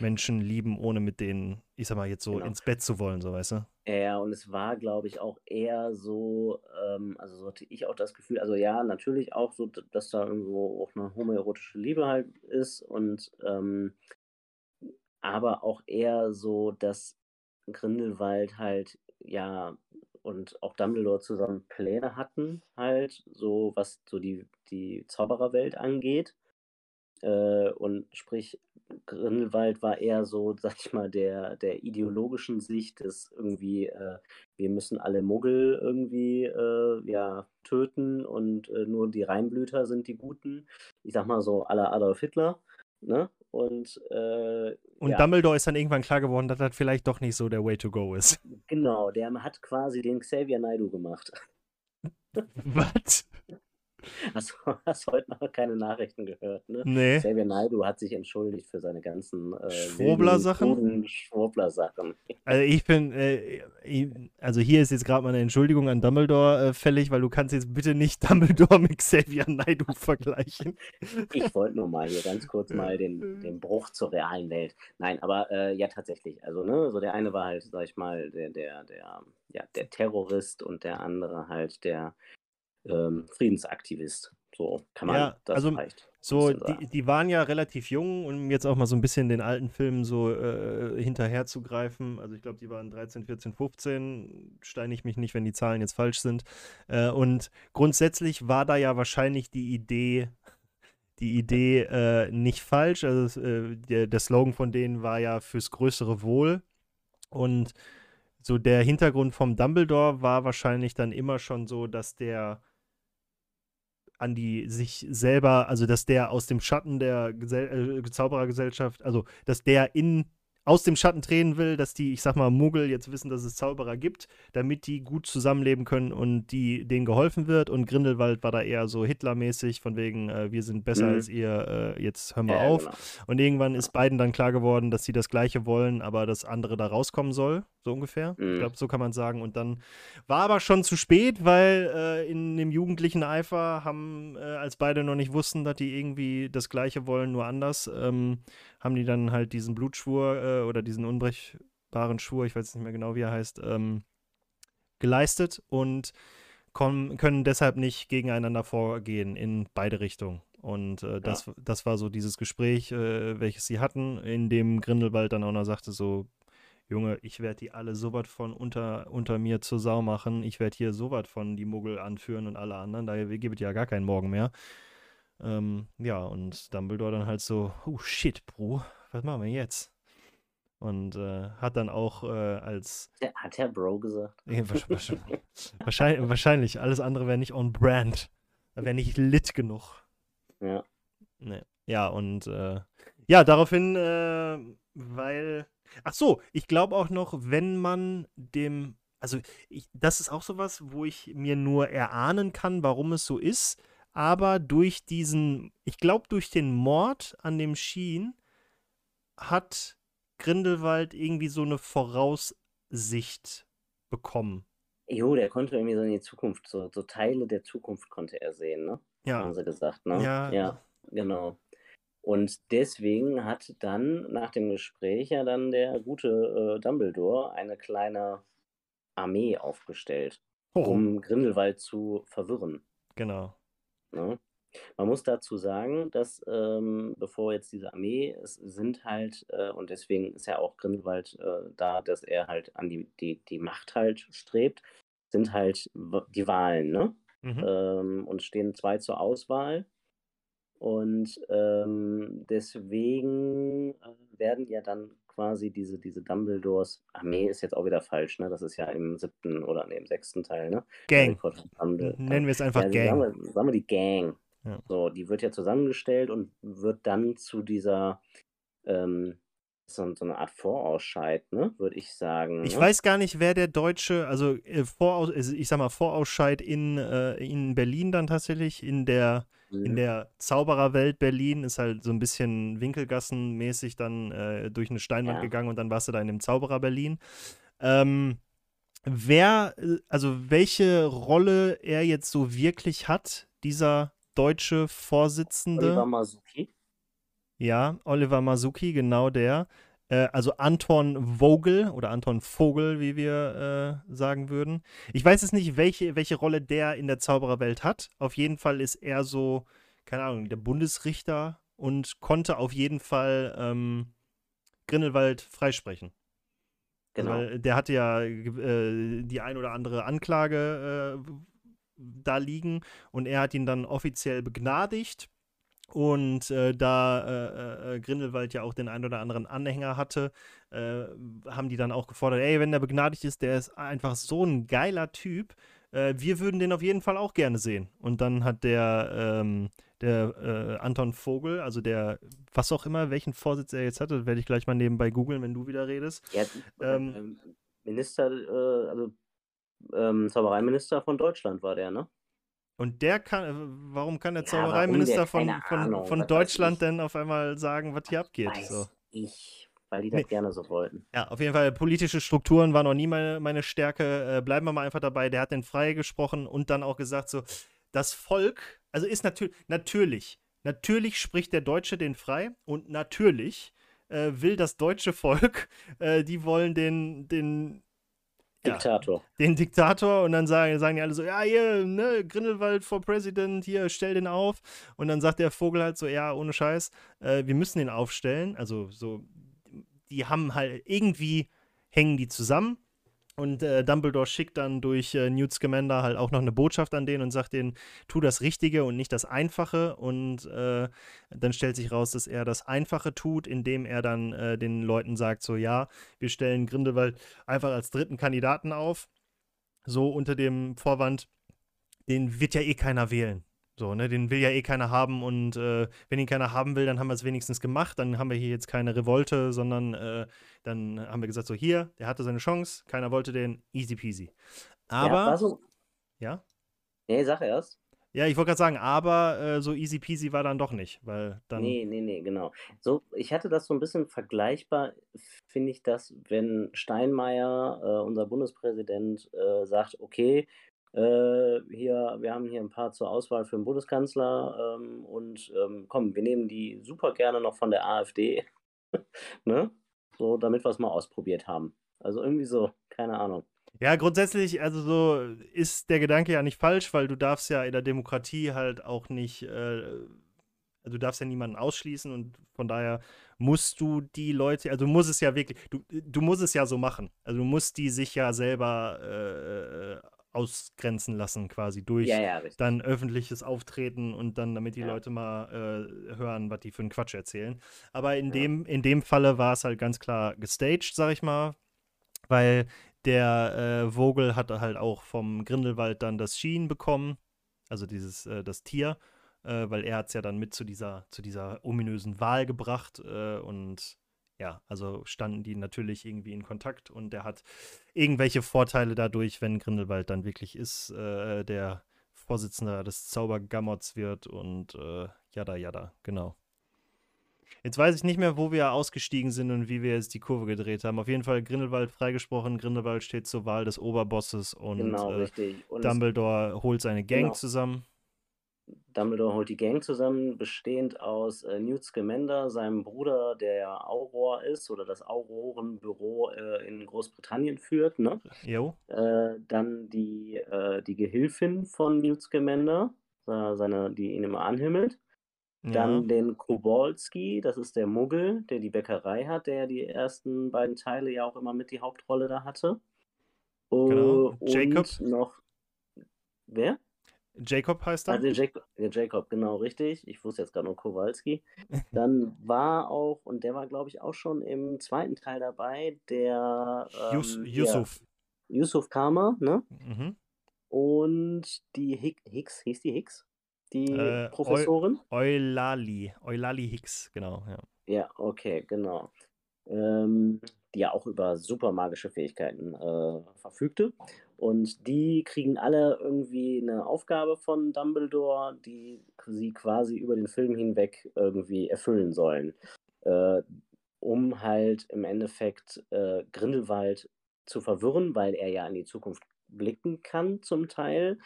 Menschen lieben, ohne mit denen, ich sag mal, jetzt so Genau. ins Bett zu wollen, so weißt du? Ja, und es war, glaube ich, auch eher so, ähm, also so hatte ich auch das Gefühl, also ja, natürlich auch so, dass da irgendwo auch eine homoerotische Liebe halt ist und ähm, aber auch eher so, dass Grindelwald halt, ja, und auch Dumbledore zusammen Pläne hatten, halt, so was so die, die Zaubererwelt angeht. Äh, und sprich, Grindelwald war eher so, [LAUGHS] sag ich mal, der, der ideologischen Sicht des irgendwie, äh, wir müssen alle Muggel irgendwie äh, ja, töten und äh, nur die Reinblüter sind die Guten. Ich sag mal so aller Adolf Hitler. Ne? Und äh, Und ja, Dumbledore ist dann irgendwann klar geworden, dass das vielleicht doch nicht so der Way to go ist. [LAUGHS] genau, der hat quasi den Xavier Naidoo gemacht. [LAUGHS] Was? [LAUGHS] Hast du hast heute noch keine Nachrichten gehört, ne? Nee. Xavier Naidoo hat sich entschuldigt für seine ganzen äh, Schwurbler-Sachen? Schwurbler-Sachen. [LAUGHS] Also ich bin, äh, ich- also hier ist jetzt gerade mal eine Entschuldigung an Dumbledore äh, fällig, weil du kannst jetzt bitte nicht [LAUGHS] Dumbledore mit Xavier Naidoo vergleichen. Ich wollte nur mal hier ganz kurz mal den, den Bruch zur realen Welt. Nein, aber äh, ja tatsächlich. Also, ne, so der eine war halt, sag ich mal, der, der, der, ja, der Terrorist und der andere halt der ähm, Friedensaktivist. So kann man Ja, das also vielleicht. So, die, die waren ja relativ jung, um jetzt auch mal so ein bisschen den alten Filmen so äh, hinterher zu greifen. Also ich glaube, die waren 13, 14, 15. Steine ich mich nicht, wenn die Zahlen jetzt falsch sind. Äh, und grundsätzlich war da ja wahrscheinlich die Idee, die Idee äh, nicht falsch. Also äh, der, der Slogan von denen war ja fürs größere Wohl. Und so der Hintergrund vom Dumbledore war wahrscheinlich dann immer schon so, dass der an die sich selber, also dass der aus dem Schatten der Gesell äh, Zauberergesellschaft, also dass der in aus dem Schatten treten will, dass die, ich sag mal, Muggel jetzt wissen, dass es Zauberer gibt, damit die gut zusammenleben können und die denen geholfen wird. Und Grindelwald war da eher so Hitlermäßig, von wegen, äh, wir sind besser Mhm. als ihr, äh, jetzt hören wir Ja, auf. genau. Und irgendwann ist beiden dann klar geworden, dass sie das Gleiche wollen, aber das andere da rauskommen soll, so ungefähr. Ich Mhm. glaube, so kann man sagen. Und dann war aber schon zu spät, weil äh, in dem jugendlichen Eifer haben, äh, als beide noch nicht wussten, dass die irgendwie das Gleiche wollen, nur anders, ähm, haben die dann halt diesen Blutschwur äh, oder diesen unbrechbaren Schwur, ich weiß nicht mehr genau, wie er heißt, ähm, geleistet und kommen, können deshalb nicht gegeneinander vorgehen in beide Richtungen. Und äh, das, das war so dieses Gespräch, äh, welches sie hatten, in dem Grindelwald dann auch noch sagte, so, Junge, ich werde die alle so was von unter, unter mir zur Sau machen. Ich werde hier so was von die Muggel anführen und alle anderen. Da gibt es ja gar keinen Morgen mehr. Ähm, ja, und Dumbledore dann halt so, oh shit, Bro, was machen wir jetzt? Und äh, hat dann auch äh, als Der, hat der Bro gesagt? wahrsch- wahrscheinlich, [LAUGHS] wahrscheinlich, wahrscheinlich, alles andere wäre nicht on brand. Wäre nicht lit genug. Ja. Nee. Ja, und äh, ja, daraufhin, äh, weil. Ach so, ich glaube auch noch, wenn man dem. Also, ich, das ist auch sowas, wo ich mir nur erahnen kann, warum es so ist. Aber durch diesen, ich glaube, durch den Mord an dem Sheen hat Grindelwald irgendwie so eine Voraussicht bekommen. Jo, der konnte irgendwie so in die Zukunft, so, so Teile der Zukunft konnte er sehen, ne? Ja, Haben sie gesagt, ne? Ja. Ja, genau. Und deswegen hat dann nach dem Gespräch ja dann der gute äh, Dumbledore eine kleine Armee aufgestellt, oh, um Grindelwald zu verwirren. genau. Ne? Man muss dazu sagen, dass ähm, bevor jetzt diese Armee, es sind halt, äh, und deswegen ist ja auch Grindelwald äh, da, dass er halt an die, die, die Macht halt strebt, sind halt die Wahlen, ne? Mhm. ähm, und stehen zwei zur Auswahl. Und ähm, deswegen äh, werden ja dann quasi diese, diese Dumbledores Armee ist jetzt auch wieder falsch, ne? Das ist ja im siebten oder nee, im sechsten Teil, ne? Gang. Nennen wir es einfach ja, Sagen Gang. wir, sagen wir die Gang. Ja. So, die wird ja zusammengestellt und wird dann zu dieser ähm, so, so eine Art Vorausscheid, ne? Würde ich sagen. Ich ne? weiß gar nicht, wer der deutsche, also äh, Voraus, also ich sag mal Vorausscheid in, äh, in Berlin dann tatsächlich, in der, in der Zaubererwelt Berlin ist halt so ein bisschen Winkelgassenmäßig dann äh, durch eine Steinwand Ja. gegangen und dann warst du da in dem Zauberer Berlin. Ähm, wer, äh, also welche Rolle er jetzt so wirklich hat, dieser deutsche Vorsitzende. Oliver Masuki. Ja, Oliver Masuki, genau der. Äh, also Anton Vogel oder Anton Vogel, wie wir äh, sagen würden. Ich weiß jetzt nicht, welche, welche Rolle der in der Zaubererwelt hat. Auf jeden Fall ist er so, keine Ahnung, der Bundesrichter und konnte auf jeden Fall ähm, Grindelwald freisprechen. Genau. Weil der hatte ja äh, die ein oder andere Anklage äh, da liegen und er hat ihn dann offiziell begnadigt. Und äh, da äh, äh, Grindelwald ja auch den ein oder anderen Anhänger hatte, äh, haben die dann auch gefordert, ey, wenn der begnadigt ist, der ist einfach so ein geiler Typ, äh, wir würden den auf jeden Fall auch gerne sehen. Und dann hat der, ähm, der äh, Anton Vogel, also der, was auch immer, welchen Vorsitz er jetzt hatte, werde ich gleich mal nebenbei googeln, wenn du wieder redest. Ja, Ähm, Minister, äh, also ähm, Zaubereiminister von Deutschland war der, ne? Und der kann, äh, warum kann der Ja, Zaubereiminister von, von, Ahnung, von Deutschland denn auf einmal sagen, was hier abgeht? Weiß So. ich, weil die das Nee. gerne so wollten. Ja, auf jeden Fall, politische Strukturen waren noch nie meine, meine Stärke. Äh, bleiben wir mal einfach dabei. Der hat den freigesprochen und dann auch gesagt, so, das Volk, also ist natürlich, natürlich, natürlich spricht der Deutsche den frei und natürlich äh, will das deutsche Volk, äh, die wollen den, den, ja, Diktator. den Diktator und dann sagen, sagen die alle so, ja, hier, ne, Grindelwald for President, hier, stell den auf. Und dann sagt der Vogel halt so, ja, ohne Scheiß, äh, wir müssen den aufstellen. Also so, die haben halt, irgendwie hängen die zusammen. Und äh, Dumbledore schickt dann durch äh, Newt Scamander halt auch noch eine Botschaft an den und sagt denen, tu das Richtige und nicht das Einfache. Und äh, dann stellt sich raus, dass er das Einfache tut, indem er dann äh, den Leuten sagt, so ja, wir stellen Grindelwald einfach als dritten Kandidaten auf. So unter dem Vorwand, den wird ja eh keiner wählen. So, ne, den will ja eh keiner haben und äh, wenn ihn keiner haben will, dann haben wir es wenigstens gemacht. Dann haben wir hier jetzt keine Revolte, sondern äh, dann haben wir gesagt, so hier, der hatte seine Chance, keiner wollte den, easy peasy. ja, Aber, so, ja, nee, sag erst. ja, ich wollte gerade sagen, aber äh, so easy peasy war dann doch nicht, weil dann, Nee, nee, nee, genau. So, ich hatte das so ein bisschen vergleichbar, finde ich das, wenn Steinmeier, äh, unser Bundespräsident, äh, sagt, okay, äh, hier, wir haben hier ein paar zur Auswahl für den Bundeskanzler ähm, und ähm, komm, wir nehmen die super gerne noch von der AfD, [LAUGHS] ne? So, damit wir es mal ausprobiert haben. Also irgendwie so, keine Ahnung. Ja, grundsätzlich, also so ist der Gedanke ja nicht falsch, weil du darfst ja in der Demokratie halt auch nicht, äh, also du darfst ja niemanden ausschließen und von daher musst du die Leute, also du musst es ja wirklich, du, du musst es ja so machen. Also du musst die sich ja selber äh, ausgrenzen lassen, quasi durch Ja, ja, dann öffentliches Auftreten und dann, damit die Ja. Leute mal äh, hören, was die für einen Quatsch erzählen. Aber in dem, in dem Falle war es halt ganz klar gestaged, sag ich mal, weil der äh, Vogel hatte halt auch vom Grindelwald dann das Schien bekommen, also dieses, äh, das Tier, äh, weil er hat es ja dann mit zu dieser, zu dieser ominösen Wahl gebracht äh, und ja, also standen die natürlich irgendwie in Kontakt und der hat irgendwelche Vorteile dadurch, wenn Grindelwald dann wirklich ist, äh, der Vorsitzender des Zaubergammots wird und äh, jada jada, genau. Jetzt weiß ich nicht mehr, wo wir ausgestiegen sind und wie wir jetzt die Kurve gedreht haben. Auf jeden Fall Grindelwald freigesprochen. Grindelwald steht zur Wahl des Oberbosses und Genau, äh. Und Dumbledore holt seine Gang Genau. zusammen. Dumbledore holt die Gang zusammen, bestehend aus äh, Newt Scamander, seinem Bruder, der ja Auror ist oder das Aurorenbüro äh, in Großbritannien führt, ne? Jo, Äh, dann die, äh, die Gehilfin von Newt Scamander, seine, die ihn immer anhimmelt. ja, Dann den Kowalski, das ist der Muggel, der die Bäckerei hat, der die ersten beiden Teile ja auch immer mit die Hauptrolle da hatte. Genau. Jacob. Und noch. Wer? Jacob heißt er. Also Jacob, der Jacob, genau richtig. Ich wusste jetzt gerade nur Kowalski. [LAUGHS] Dann war auch, und der war, glaube ich, auch schon im zweiten Teil dabei, der Yus ähm, Yusuf. Ja, Yusuf Kama, ne? Mhm. Und die Hick, Hicks, hieß die Hicks? Die Äh, Professorin? Eulali. Eulali Hicks, genau, ja. Ja, okay, genau. Ähm, die ja auch über super magische Fähigkeiten äh, verfügte. Und die kriegen alle irgendwie eine Aufgabe von Dumbledore, die sie quasi über den Film hinweg irgendwie erfüllen sollen. Äh, um halt im Endeffekt äh, Grindelwald zu verwirren, weil er ja in die Zukunft blicken kann zum Teil,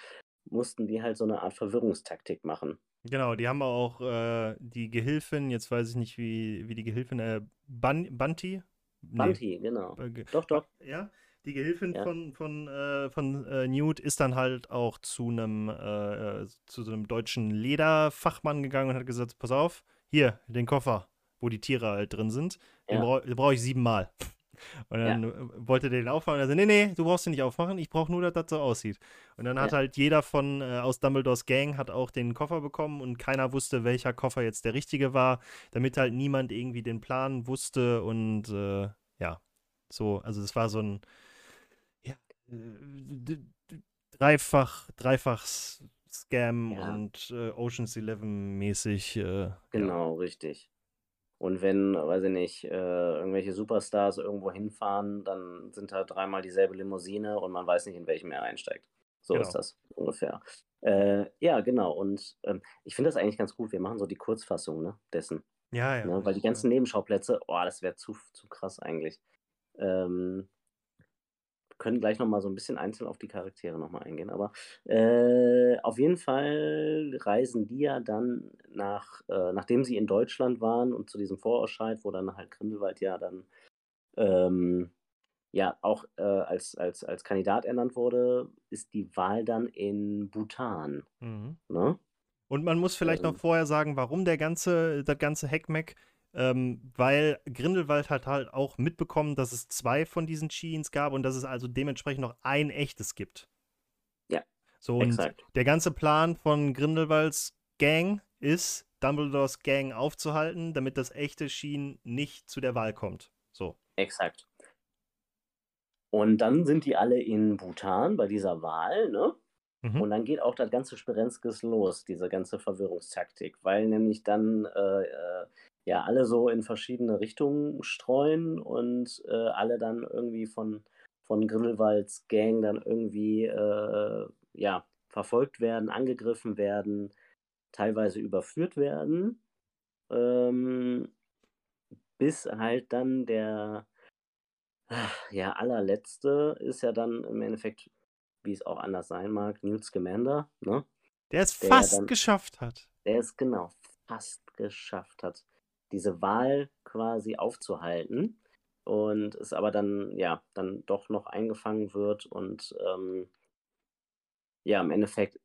mussten die halt so eine Art Verwirrungstaktik machen. Genau, die haben auch äh, die Gehilfin, jetzt weiß ich nicht, wie, wie die Gehilfin, äh, Bun Bunty? Bunty, genau. Äh, doch, doch. Ja, die Gehilfin Ja. von, von, äh, von äh, Newt ist dann halt auch zu einem äh, äh, zu so einem deutschen Lederfachmann gegangen und hat gesagt, pass auf, hier, den Koffer, wo die Tiere halt drin sind, den Ja. brauche brauch ich siebenmal. [LAUGHS] Und dann äh, wollte der den aufmachen und er so, nee, nee, du brauchst den nicht aufmachen, ich brauche nur, dass das so aussieht. Und dann hat Ja. halt jeder von äh, aus Dumbledores Gang hat auch den Koffer bekommen und keiner wusste, welcher Koffer jetzt der richtige war, damit halt niemand irgendwie den Plan wusste und äh, ja, so, also es war so ein ja, dreifach, dreifach Scam Ja. und äh, Ocean's Eleven mäßig. Äh, ja. Genau, richtig. Und wenn, weiß ich nicht, äh, irgendwelche Superstars irgendwo hinfahren, dann sind da dreimal dieselbe Limousine und man weiß nicht, in welchem er einsteigt. So Genau. ist das ungefähr. Äh, ja, genau. Und ähm, ich finde das eigentlich ganz gut. Wir machen so die Kurzfassung ne, dessen. Ja, ja. Ne? Weil die ganzen Nebenschauplätze, oh, das wäre zu, zu krass eigentlich. Ähm, können gleich nochmal so ein bisschen einzeln auf die Charaktere nochmal eingehen. Aber äh, auf jeden Fall reisen die ja dann nach, äh, nachdem sie in Deutschland waren und zu diesem Vorausscheid, wo dann halt Grindelwald ja dann ähm, ja auch äh, als, als, als Kandidat ernannt wurde, ist die Wahl dann in Bhutan. Mhm. Ne? Und man muss vielleicht noch Ähm. vorher sagen, warum der ganze, das ganze Heckmeck, ähm, weil Grindelwald hat halt auch mitbekommen, dass es zwei von diesen Cheens gab und dass es also dementsprechend noch ein echtes gibt. Ja, So, und Exakt. der ganze Plan von Grindelwalds Gang ist, Dumbledores Gang aufzuhalten, damit das echte Sheen nicht zu der Wahl kommt. So. Exakt. Und dann sind die alle in Bhutan bei dieser Wahl, ne? Mhm. Und dann geht auch das ganze Sperenzkes los, diese ganze Verwirrungstaktik, weil nämlich dann äh, äh, ja alle so in verschiedene Richtungen streuen und äh, alle dann irgendwie von, von Grindelwalds Gang dann irgendwie äh, ja, verfolgt werden, angegriffen werden, teilweise überführt werden. Ähm, bis halt dann der ja, allerletzte ist ja dann im Endeffekt, wie es auch anders sein mag, Newt Scamander, ne? Der es Der fast dann- geschafft hat. Der es genau fast geschafft hat, diese Wahl quasi aufzuhalten und es aber dann, ja, dann doch noch eingefangen wird und ähm, ja, im Endeffekt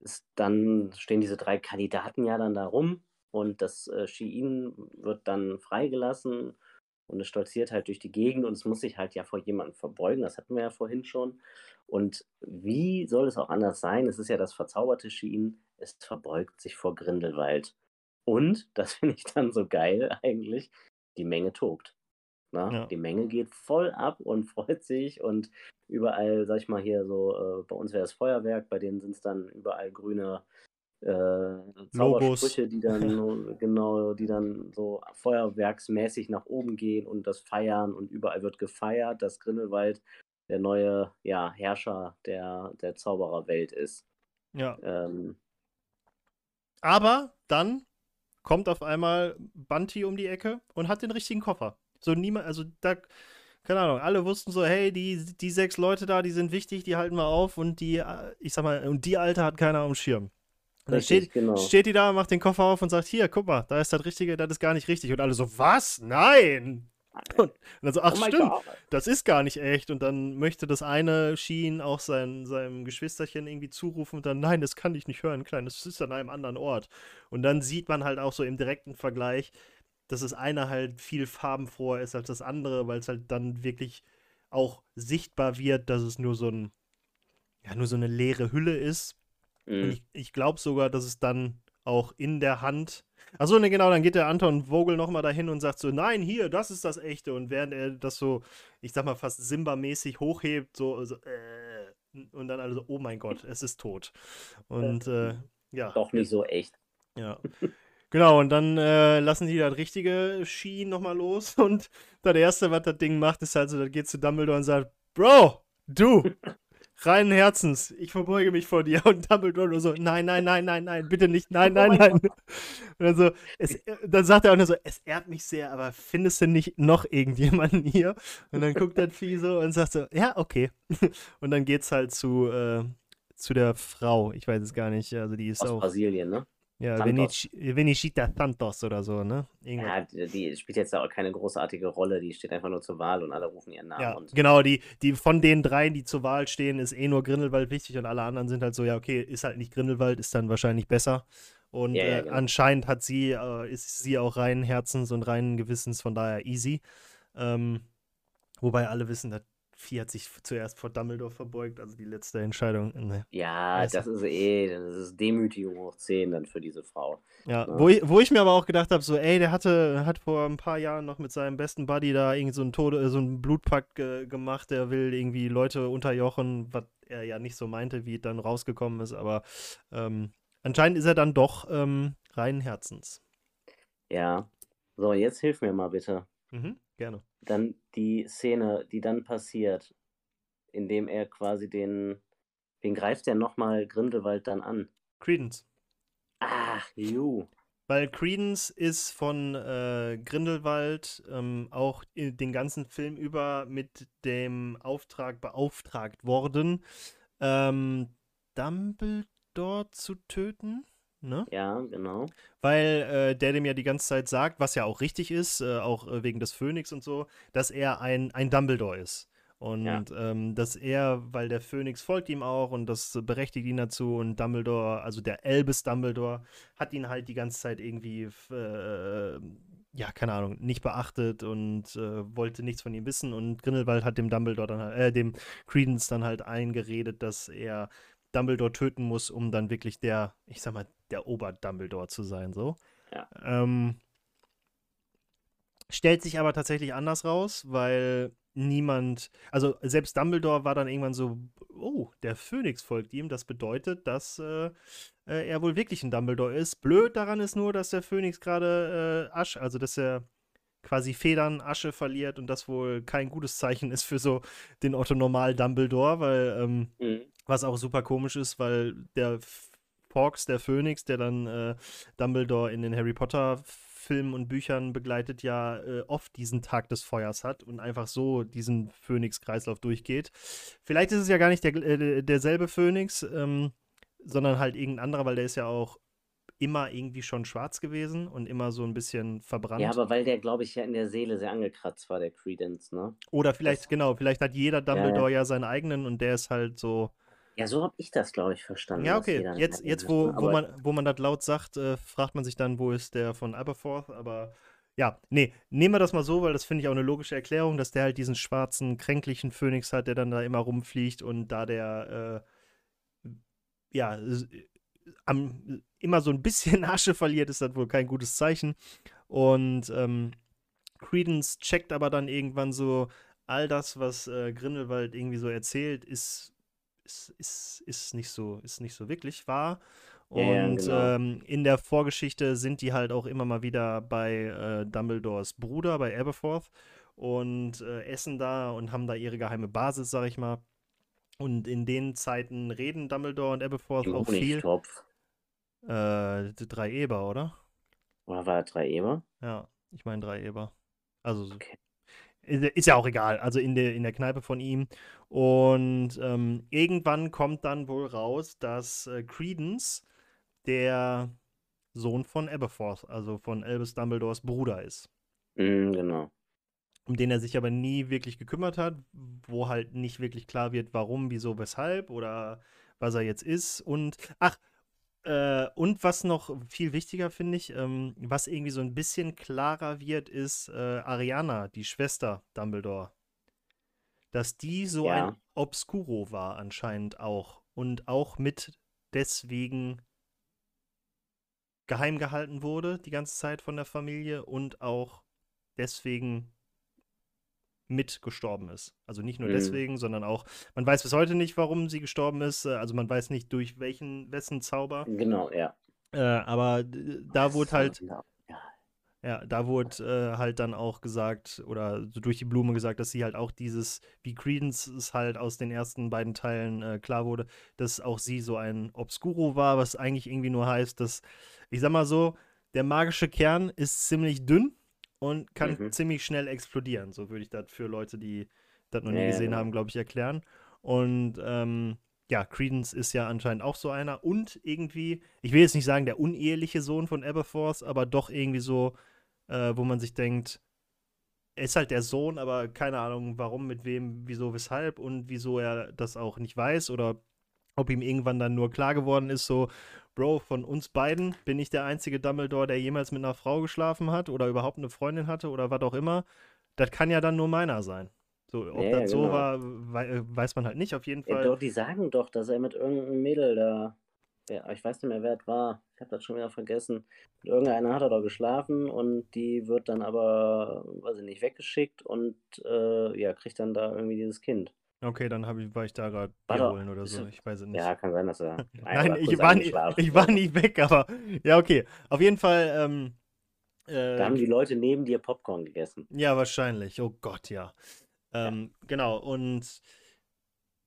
ist dann stehen diese drei Kandidaten ja dann da rum und das äh, Shein wird dann freigelassen und es stolziert halt durch die Gegend und es muss sich halt ja vor jemandem verbeugen, das hatten wir ja vorhin schon. Und wie soll es auch anders sein? Es ist ja das verzauberte Shein, es verbeugt sich vor Grindelwald. Und, [LAUGHS] das finde ich dann so geil eigentlich, die Menge tobt. Na? Ja. Die Menge geht voll ab und [LAUGHS] freut sich und überall, sag ich mal hier so, äh, bei uns wäre es Feuerwerk, bei denen sind es dann überall grüne äh, Zaubersprüche, die dann [LAUGHS] genau, die dann so feuerwerksmäßig nach oben gehen und das feiern und überall wird gefeiert, dass Grindelwald der neue ja, Herrscher der, der Zaubererwelt ist. Ja. Ähm, Aber dann kommt auf einmal Bunty um die Ecke und hat den richtigen Koffer. So niemand, also da, keine Ahnung, alle wussten so, hey, die, die sechs Leute da, die sind wichtig, die halten wir auf und die, äh, ich sag mal, und die Alte hat keiner am Schirm. Und dann richtig, steht, genau. steht die da, macht den Koffer auf und sagt, hier, guck mal, da ist das Richtige, das ist gar nicht richtig. Und alle so, was? Nein! Und dann so, ach oh stimmt, Gott. das ist gar nicht echt. Und dann möchte das eine Schien auch sein, seinem Geschwisterchen irgendwie zurufen und dann, nein, das kann ich nicht hören, klein, das ist an einem anderen Ort. Und dann sieht man halt auch so im direkten Vergleich, dass das eine halt viel farbenfroher ist als das andere, weil es halt dann wirklich auch sichtbar wird, dass es nur so ein, ja, nur so eine leere Hülle ist. Und Mhm. ich, ich glaube sogar, dass es dann auch in der Hand. Achso, ne, genau, dann geht der Anton Vogel nochmal dahin und sagt so: Nein, hier, das ist das Echte. Und während er das so, ich sag mal, fast Simba-mäßig hochhebt, so, so äh, und dann alle so: Oh mein Gott, es ist tot. Und äh, ja. Doch nicht so echt. Ja. Genau, und dann äh, lassen die das richtige Ski nochmal los. Und das Erste, was das Ding macht, ist halt so, das geht zu Dumbledore und sagt, Bro, du, reinen Herzens, ich verbeuge mich vor dir. [LAUGHS] Und Dumbledore nur so, nein, nein, nein, nein, nein, bitte nicht, nein, nein, nein. [LAUGHS] Und dann, so, es, dann sagt er auch nur so, es ehrt mich sehr, aber findest du nicht noch irgendjemanden [LAUGHS] hier? Und dann guckt das Vieh so und sagt so, ja, okay. Und dann geht's halt zu, äh, zu der Frau, ich weiß es gar nicht, also die ist Aus auch, Brasilien, ne? Ja, Santos. Venic Venicita Santos oder so, ne? Irgendwas. Ja, die, spielt jetzt auch keine großartige Rolle, die steht einfach nur zur Wahl und alle rufen ihren Namen. Ja, und genau, die, die von den dreien, die zur Wahl stehen, ist eh nur Grindelwald wichtig und alle anderen sind halt so, ja, okay, ist halt nicht Grindelwald, ist dann wahrscheinlich besser. Und Ja, ja, äh, genau. anscheinend hat sie, äh, ist sie auch reinen Herzens und reinen Gewissens, von daher easy. Ähm, wobei alle wissen, das Vieh hat sich zuerst vor Dumbledore verbeugt, also die letzte Entscheidung. Ne. ja, du. das ist eh, das ist Demütigung hoch 10 dann für diese Frau. Ja, Ja. wo ich, wo ich mir aber auch gedacht habe, so, ey, der hatte, hat vor ein paar Jahren noch mit seinem besten Buddy da irgendwie so einen Tode, äh, so einen Blutpakt ge gemacht, der will irgendwie Leute unterjochen, was er ja nicht so meinte, wie es dann rausgekommen ist, aber ähm, anscheinend ist er dann doch ähm, reinen Herzens. Ja. So, jetzt hilf mir mal bitte. Mhm, gerne. Dann die Szene, die dann passiert, indem er quasi den, wen greift der nochmal Grindelwald dann an? Credence. Ach, ju. Weil Credence ist von äh, Grindelwald ähm, auch den ganzen Film über mit dem Auftrag beauftragt worden, ähm, Dumbledore zu töten. Ne? Ja, genau. Weil äh, der dem ja die ganze Zeit sagt, was ja auch richtig ist, äh, auch äh, wegen des Phönix und so, dass er ein, ein Dumbledore ist. Und Ja. ähm, dass er, weil der Phönix folgt ihm auch und das berechtigt ihn dazu und Dumbledore, also der Albus Dumbledore, hat ihn halt die ganze Zeit irgendwie, äh, ja, keine Ahnung, nicht beachtet und äh, wollte nichts von ihm wissen. Und Grindelwald hat dem Dumbledore dann halt, äh, dem Credence dann halt eingeredet, dass er Dumbledore töten muss, um dann wirklich der, ich sag mal, der Ober-Dumbledore zu sein, so. Ja. Ähm, stellt sich aber tatsächlich anders raus, weil niemand, also selbst Dumbledore war dann irgendwann so, oh, der Phönix folgt ihm, das bedeutet, dass äh, äh, er wohl wirklich ein Dumbledore ist. Blöd daran ist nur, dass der Phönix gerade äh, Asche, also dass er quasi Federn, Asche verliert und das wohl kein gutes Zeichen ist für so den Otto Normal Dumbledore, weil ähm, Mhm. was auch super komisch ist, weil der Fawkes, der Phönix, der dann äh, Dumbledore in den Harry Potter Filmen und Büchern begleitet, ja äh, oft diesen Tag des Feuers hat und einfach so diesen Phönix-Kreislauf durchgeht. Vielleicht ist es ja gar nicht der, äh, derselbe Phönix, ähm, sondern halt irgendein anderer, weil der ist ja auch immer irgendwie schon schwarz gewesen und immer so ein bisschen verbrannt. Ja, aber weil der, glaube ich, ja in der Seele sehr angekratzt war, der Credence, ne? Oder vielleicht, das- genau, vielleicht hat jeder Dumbledore ja, seinen eigenen und der ist halt so. Ja, so habe ich das, glaube ich, verstanden. Ja, okay. Jetzt, eigenen jetzt wo, wo, man, wo man das laut sagt, äh, fragt man sich dann, wo ist der von Aberforth, aber ja, nee, nehmen wir das mal so, weil das finde ich auch eine logische Erklärung, dass der halt diesen schwarzen, kränklichen Phönix hat, der dann da immer rumfliegt und da der, äh, ja, am, immer so ein bisschen [LAUGHS] Asche verliert, ist das wohl kein gutes Zeichen. Und ähm, Credence checkt aber dann irgendwann so, all das, was äh, Grindelwald irgendwie so erzählt, ist, ist, ist, ist, nicht so, ist nicht so wirklich wahr. Und Ja, genau. ähm, in der Vorgeschichte sind die halt auch immer mal wieder bei äh, Dumbledores Bruder, bei Aberforth, und äh, essen da und haben da ihre geheime Basis, sag ich mal. Und in den Zeiten reden Dumbledore und Aberforth auch viel. Honigtopf. Äh, drei Eber, oder? Oder war das drei Eber? Ja, ich meine drei Eber. Also so- Okay. Ist ja auch egal. Also in der, in der Kneipe von ihm. Und ähm, irgendwann kommt dann wohl raus, dass äh, Credence der Sohn von Aberforth, also von Albus Dumbledores Bruder ist. Mhm, genau. Um den er sich aber nie wirklich gekümmert hat, wo halt nicht wirklich klar wird, warum, wieso, weshalb oder was er jetzt ist. Und ach, äh, und was noch viel wichtiger finde ich, ähm, was irgendwie so ein bisschen klarer wird, ist äh, Ariana, die Schwester Dumbledore. Dass die so ein Ja. Obscuro war anscheinend auch und auch mit deswegen geheim gehalten wurde die ganze Zeit von der Familie und auch deswegen mit gestorben ist. Also nicht nur Mhm. deswegen, sondern auch, man weiß bis heute nicht, warum sie gestorben ist. äh, Also man weiß nicht durch welchen, wessen Zauber. Genau, ja. Äh, aber da Das wurde halt, ja, ja. ja, da wurde äh, halt dann auch gesagt, oder so durch die Blume gesagt, dass sie halt auch dieses, wie Credence es halt aus den ersten beiden Teilen äh, klar wurde, dass auch sie so ein Obscuro war, was eigentlich irgendwie nur heißt, dass, ich sag mal so, der magische Kern ist ziemlich dünn und kann Mhm. ziemlich schnell explodieren. So würde ich das für Leute, die das noch nie Ja, gesehen genau. haben, glaube ich, erklären. Und ähm, ja, Credence ist ja anscheinend auch so einer. Und irgendwie, ich will jetzt nicht sagen, der uneheliche Sohn von Aberforth, aber doch irgendwie so, äh, wo man sich denkt, er ist halt der Sohn, aber keine Ahnung, warum, mit wem, wieso, weshalb und wieso er das auch nicht weiß oder ob ihm irgendwann dann nur klar geworden ist, so, Bro, von uns beiden bin ich der einzige Dumbledore, der jemals mit einer Frau geschlafen hat oder überhaupt eine Freundin hatte oder was auch immer. Das kann ja dann nur meiner sein. So, ob Ja, ja, das so genau. war, wei äh, weiß man halt nicht. Auf jeden Ja, Fall. doch, die sagen doch, dass er mit irgendeinem Mädel da, ja, ich weiß nicht mehr, wer es war, ich habe das schon wieder vergessen. Mit irgendeiner hat er doch geschlafen und die wird dann aber, weiß ich nicht, weggeschickt und äh, ja, kriegt dann da irgendwie dieses Kind. Okay, dann ich, war ich da gerade Bier holen oder so. Ich weiß es nicht. Ja, kann sein, dass er. [LAUGHS] Nein, ich war, eingeschlafen ich war nie weg, aber ja, okay. Auf jeden Fall, ähm, äh, Da haben die Leute neben dir Popcorn gegessen. Ja, wahrscheinlich. Oh Gott, ja. Ähm, Genau. Und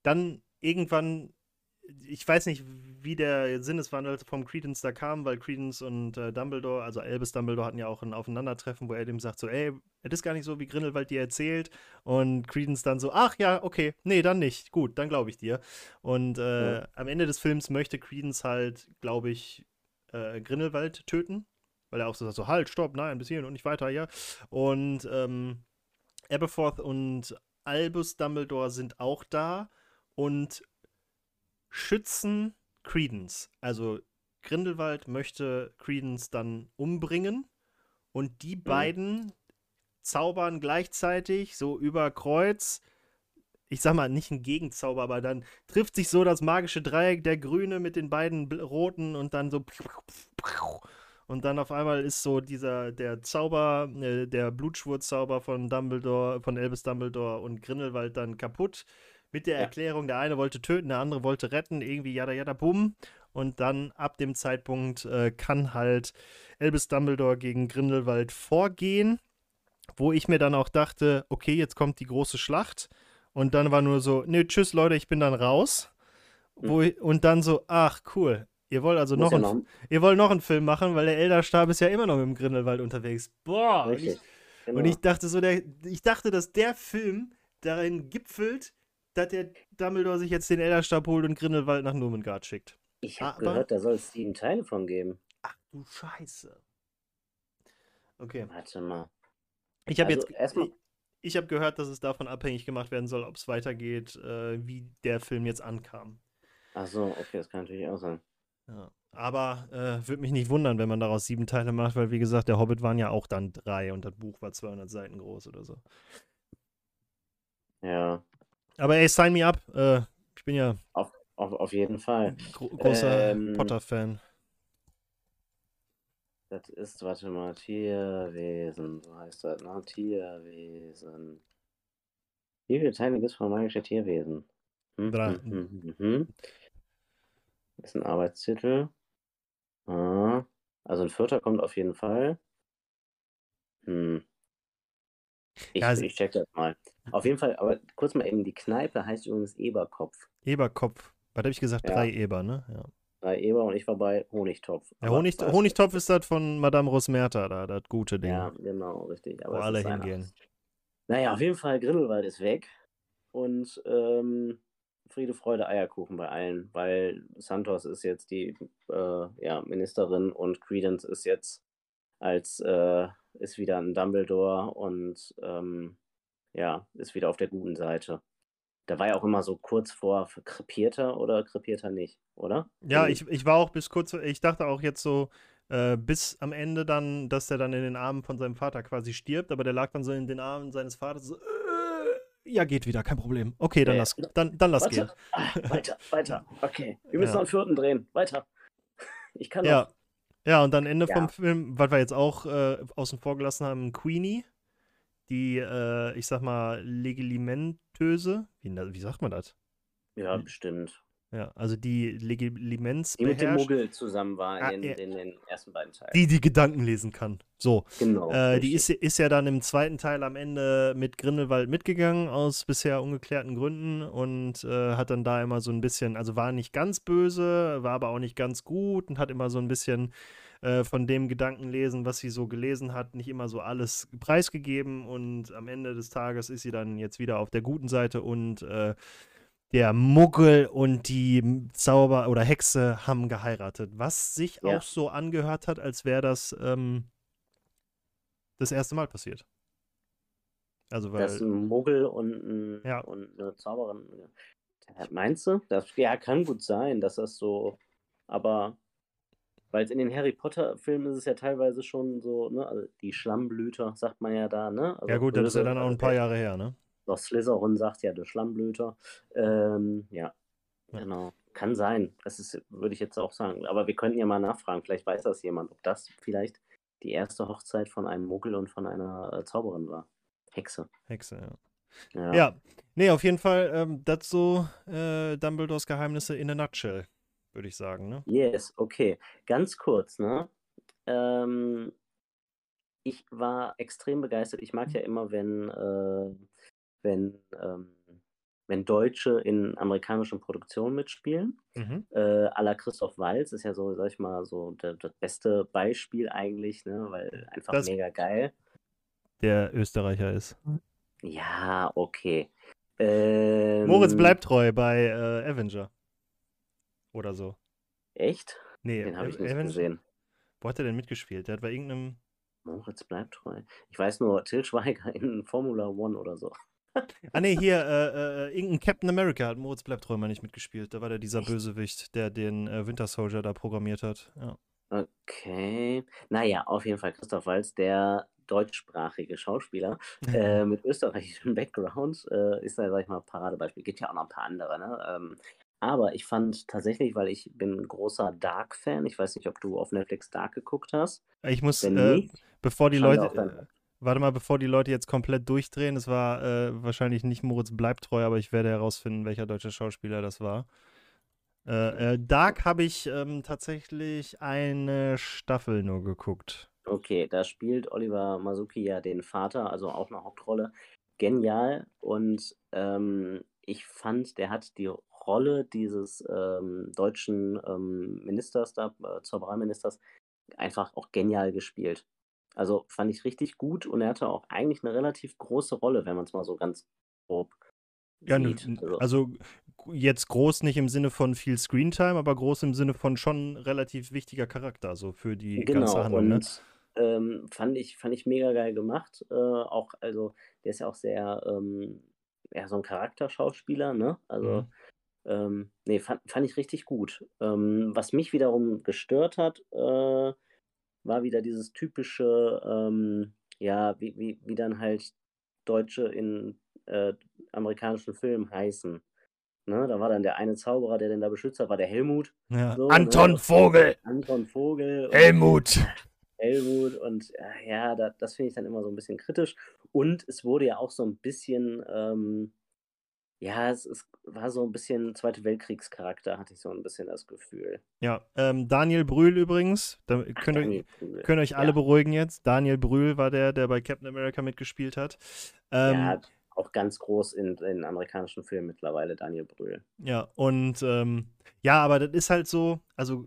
dann irgendwann, ich weiß nicht, wie der Sinneswandel vom Credence da kam, weil Credence und äh, Dumbledore, also Albus Dumbledore, hatten ja auch ein Aufeinandertreffen, wo er dem sagt so, ey, es ist gar nicht so, wie Grindelwald dir erzählt. Und Credence dann so, ach ja, okay, nee, dann nicht. Gut, dann glaube ich dir. Und äh, Ja. am Ende des Films möchte Credence halt, glaube ich, äh, Grindelwald töten. Weil er auch so sagt, so, halt, stopp, nein, bis hierhin und nicht weiter, ja. Und ähm, Aberforth und Albus Dumbledore sind auch da und schützen Credence. Also Grindelwald möchte Credence dann umbringen und die beiden zaubern gleichzeitig so über Kreuz. Ich sag mal, nicht ein Gegenzauber, aber dann trifft sich so das magische Dreieck, der Grüne mit den beiden Roten und dann so. Und dann auf einmal ist so dieser, der Zauber, äh, der Blutschwurzauber von Dumbledore, von Albus Dumbledore und Grindelwald dann kaputt. Mit der Ja. Erklärung, der eine wollte töten, der andere wollte retten, irgendwie jada jada bum. Und dann ab dem Zeitpunkt äh, kann halt Albus Dumbledore gegen Grindelwald vorgehen, wo ich mir dann auch dachte, okay, jetzt kommt die große Schlacht. Und dann war nur so, nee, tschüss Leute, ich bin dann raus. Wo ich, und dann so, ach cool, ihr wollt also Muss noch, ja einen, ihr wollt noch einen Film machen, weil der Elderstab ist ja immer noch mit dem Grindelwald unterwegs. Boah, und Richtig. ich, Genau. und ich dachte so, der, ich dachte, dass der Film darin gipfelt, dass der Dumbledore sich jetzt den Elderstab holt und Grindelwald nach Nurmengard schickt. ich habe gehört, da soll es sieben Teile von geben. Ach du Scheiße. Okay. Warte mal. Ich habe Also jetzt erstmal- ich habe gehört, dass es davon abhängig gemacht werden soll, ob es weitergeht, äh, wie der Film jetzt ankam. Ach so, okay, das kann natürlich auch sein. Ja. Aber äh, würde mich nicht wundern, wenn man daraus sieben Teile macht, weil wie gesagt, der Hobbit waren ja auch dann drei und das Buch war 200 Seiten groß oder so. Ja, Aber ey, sign me up. Äh, ich bin ja auf, auf jeden Fall. gro großer Ähm, Potter-Fan. Das ist, warte mal, Tierwesen, so heißt das, ne? Tierwesen. Wie viele Teile gibt es von magische Tierwesen? Hm, Drei. hm, hm, hm, hm. Das ist ein Arbeitstitel. Ah, also ein vierter kommt auf jeden Fall. Hm. Ich, Ja, ich check das mal. Auf jeden Fall, aber kurz mal eben, die Kneipe heißt übrigens Eberkopf. Eberkopf. Was habe ich gesagt? Ja. Drei Eber, ne? Ja. Drei Eber und ich war bei Honigtopf. Aber Honig Honigtopf ist das von Madame Rosmerta, da, das gute Ding. Ja, genau, richtig. wo Aber es alle hingehen. Naja, auf jeden Fall, Grindelwald ist weg. Und ähm, Friede, Freude, Eierkuchen bei allen, weil Santos ist jetzt die äh, ja, Ministerin und Credence ist jetzt als äh, ist wieder ein Dumbledore und ähm, ja, ist wieder auf der guten Seite. Da war ja auch immer so kurz vor krepierter oder krepierter nicht, oder? Ja, ich, ich war auch bis kurz, ich dachte auch jetzt so, äh, bis am Ende dann, dass der dann in den Armen von seinem Vater quasi stirbt, aber der lag dann so in den Armen seines Vaters so, äh, ja, geht wieder, kein Problem. Okay, dann Ja, lass, dann, dann lass gehen. Warte. Ah, weiter, weiter. Okay, wir müssen Ja. noch einen vierten drehen. Weiter. [LAUGHS] Ich kann noch. Ja, und dann Ende Ja. vom Film, was wir jetzt auch äh, außen vor gelassen haben, Queenie, die, äh, ich sag mal, Legilimentöse, wie, wie sagt man das? Ja, bestimmt. Ja. Also die Legilimens Die mit dem Muggel zusammen war Ah, in, ja. in den ersten beiden Teilen. die die Gedanken lesen kann. So. genau. Äh, die ist, ist ja dann im zweiten Teil am Ende mit Grindelwald mitgegangen, aus bisher ungeklärten Gründen und äh, hat dann da immer so ein bisschen, also war nicht ganz böse, war aber auch nicht ganz gut und hat immer so ein bisschen äh, von dem Gedankenlesen, was sie so gelesen hat, nicht immer so alles preisgegeben und am Ende des Tages ist sie dann jetzt wieder auf der guten Seite und äh, der Muggel und die Zauber oder Hexe haben geheiratet, was sich Ja. auch so angehört hat, als wäre das ähm, das erste Mal passiert. Also weil dass ein Muggel und, ein, Ja. und eine Zauberin. Meinst du? Das ja, kann gut sein, dass das so. Aber weil es in den Harry Potter-Filmen ist es ja teilweise schon so, ne? Also die Schlammblüter, sagt man ja da, ne? Also ja gut, das ist ja dann auch ein also paar der- Jahre her, ne? Doch Slytherin sagt ja, der Schlammblüter. Ähm, ja, Ja. genau. Kann sein. Das ist, würde ich jetzt auch sagen. Aber wir könnten ja mal nachfragen, vielleicht weiß das jemand, ob das vielleicht die erste Hochzeit von einem Muggel und von einer äh, Zauberin war. Hexe. Hexe, ja. Ja. Ja, nee, auf jeden Fall, ähm, das so äh, Dumbledores Geheimnisse in a nutshell, würde ich sagen, ne? Yes, okay. Ganz kurz, ne? Ähm, ich war extrem begeistert. Ich mag ja immer, wenn, äh, wenn, ähm, wenn Deutsche in amerikanischen Produktionen mitspielen. Mhm. Äh, à la Christoph Waltz ist ja so, sag ich mal, so das beste Beispiel eigentlich, ne? Weil einfach Das- mega geil. Der Österreicher ist. Ja, okay. Ähm, Moritz bleibt treu bei äh, Avenger. Oder so. Echt? Nee, Den habe ich nicht Avenger- gesehen. Wo hat er denn mitgespielt? Der hat bei irgendeinem. Moritz bleibt treu. Ich weiß nur, Till Schweiger [LAUGHS] in Formula One oder so. Ah, nee, hier, äh, äh, irgendein Captain America hat Moritz bleibt treu mal nicht mitgespielt. Da war der dieser Echt? Bösewicht, der den äh, Winter Soldier da programmiert hat. Ja. Okay. Naja, auf jeden Fall Christoph Waltz, der deutschsprachige Schauspieler äh, [LAUGHS] mit österreichischem Background, äh, ist da, sag ich mal, Paradebeispiel. Gibt ja auch noch ein paar andere, ne? Ähm, aber ich fand tatsächlich, weil ich bin ein großer Dark-Fan, ich weiß nicht, ob du auf Netflix Dark geguckt hast. Ich muss, Wenn äh, bevor die Leute. Warte mal, bevor die Leute jetzt komplett durchdrehen, es war äh, wahrscheinlich nicht Moritz bleibt treu, aber ich werde herausfinden, welcher deutsche Schauspieler das war. Äh, äh, Dark habe ich ähm, tatsächlich eine Staffel nur geguckt. Okay, da spielt Oliver Masuki ja den Vater, also auch eine Hauptrolle. Genial. Und ähm, ich fand, der hat die Rolle dieses ähm, deutschen ähm, Ministers, da, äh, Zaubereiministers, einfach auch genial gespielt. Also fand ich richtig gut und er hatte auch eigentlich eine relativ große Rolle, wenn man es mal so ganz grob Ja, ne, sieht. Also, also jetzt groß nicht im Sinne von viel Screentime, aber groß im Sinne von schon relativ wichtiger Charakter, so für die ganze Genau, Handlung, ne? und ähm, fand ich, fand ich mega geil gemacht. Äh, auch, also, der ist ja auch sehr, ähm, ja, so ein Charakterschauspieler, ne? Also, Mhm. ähm, nee, fand, fand ich richtig gut. Ähm, was mich wiederum gestört hat, äh, war wieder dieses typische, ähm, ja, wie, wie, wie dann halt Deutsche in äh, amerikanischen Filmen heißen. Ne? Da war dann der eine Zauberer, der den da beschützt hat, war der Helmut. Ja. So, Anton ne? Vogel! Anton Vogel. Helmut! Helmut und äh, ja, da, das finde ich dann immer so ein bisschen kritisch. Und es wurde ja auch so ein bisschen, ähm, ja, es, es war so ein bisschen Zweite Weltkriegscharakter, hatte ich so ein bisschen das Gefühl. Ja, ähm, Daniel Brühl übrigens, da Ach, könnt, ihr, Daniel Brühl. könnt ihr euch alle Ja. beruhigen jetzt. Daniel Brühl war der, der bei Captain America mitgespielt hat. Ähm, ja, auch ganz groß in, in amerikanischen Filmen mittlerweile, Daniel Brühl. Ja, und ähm, ja, aber das ist halt so, also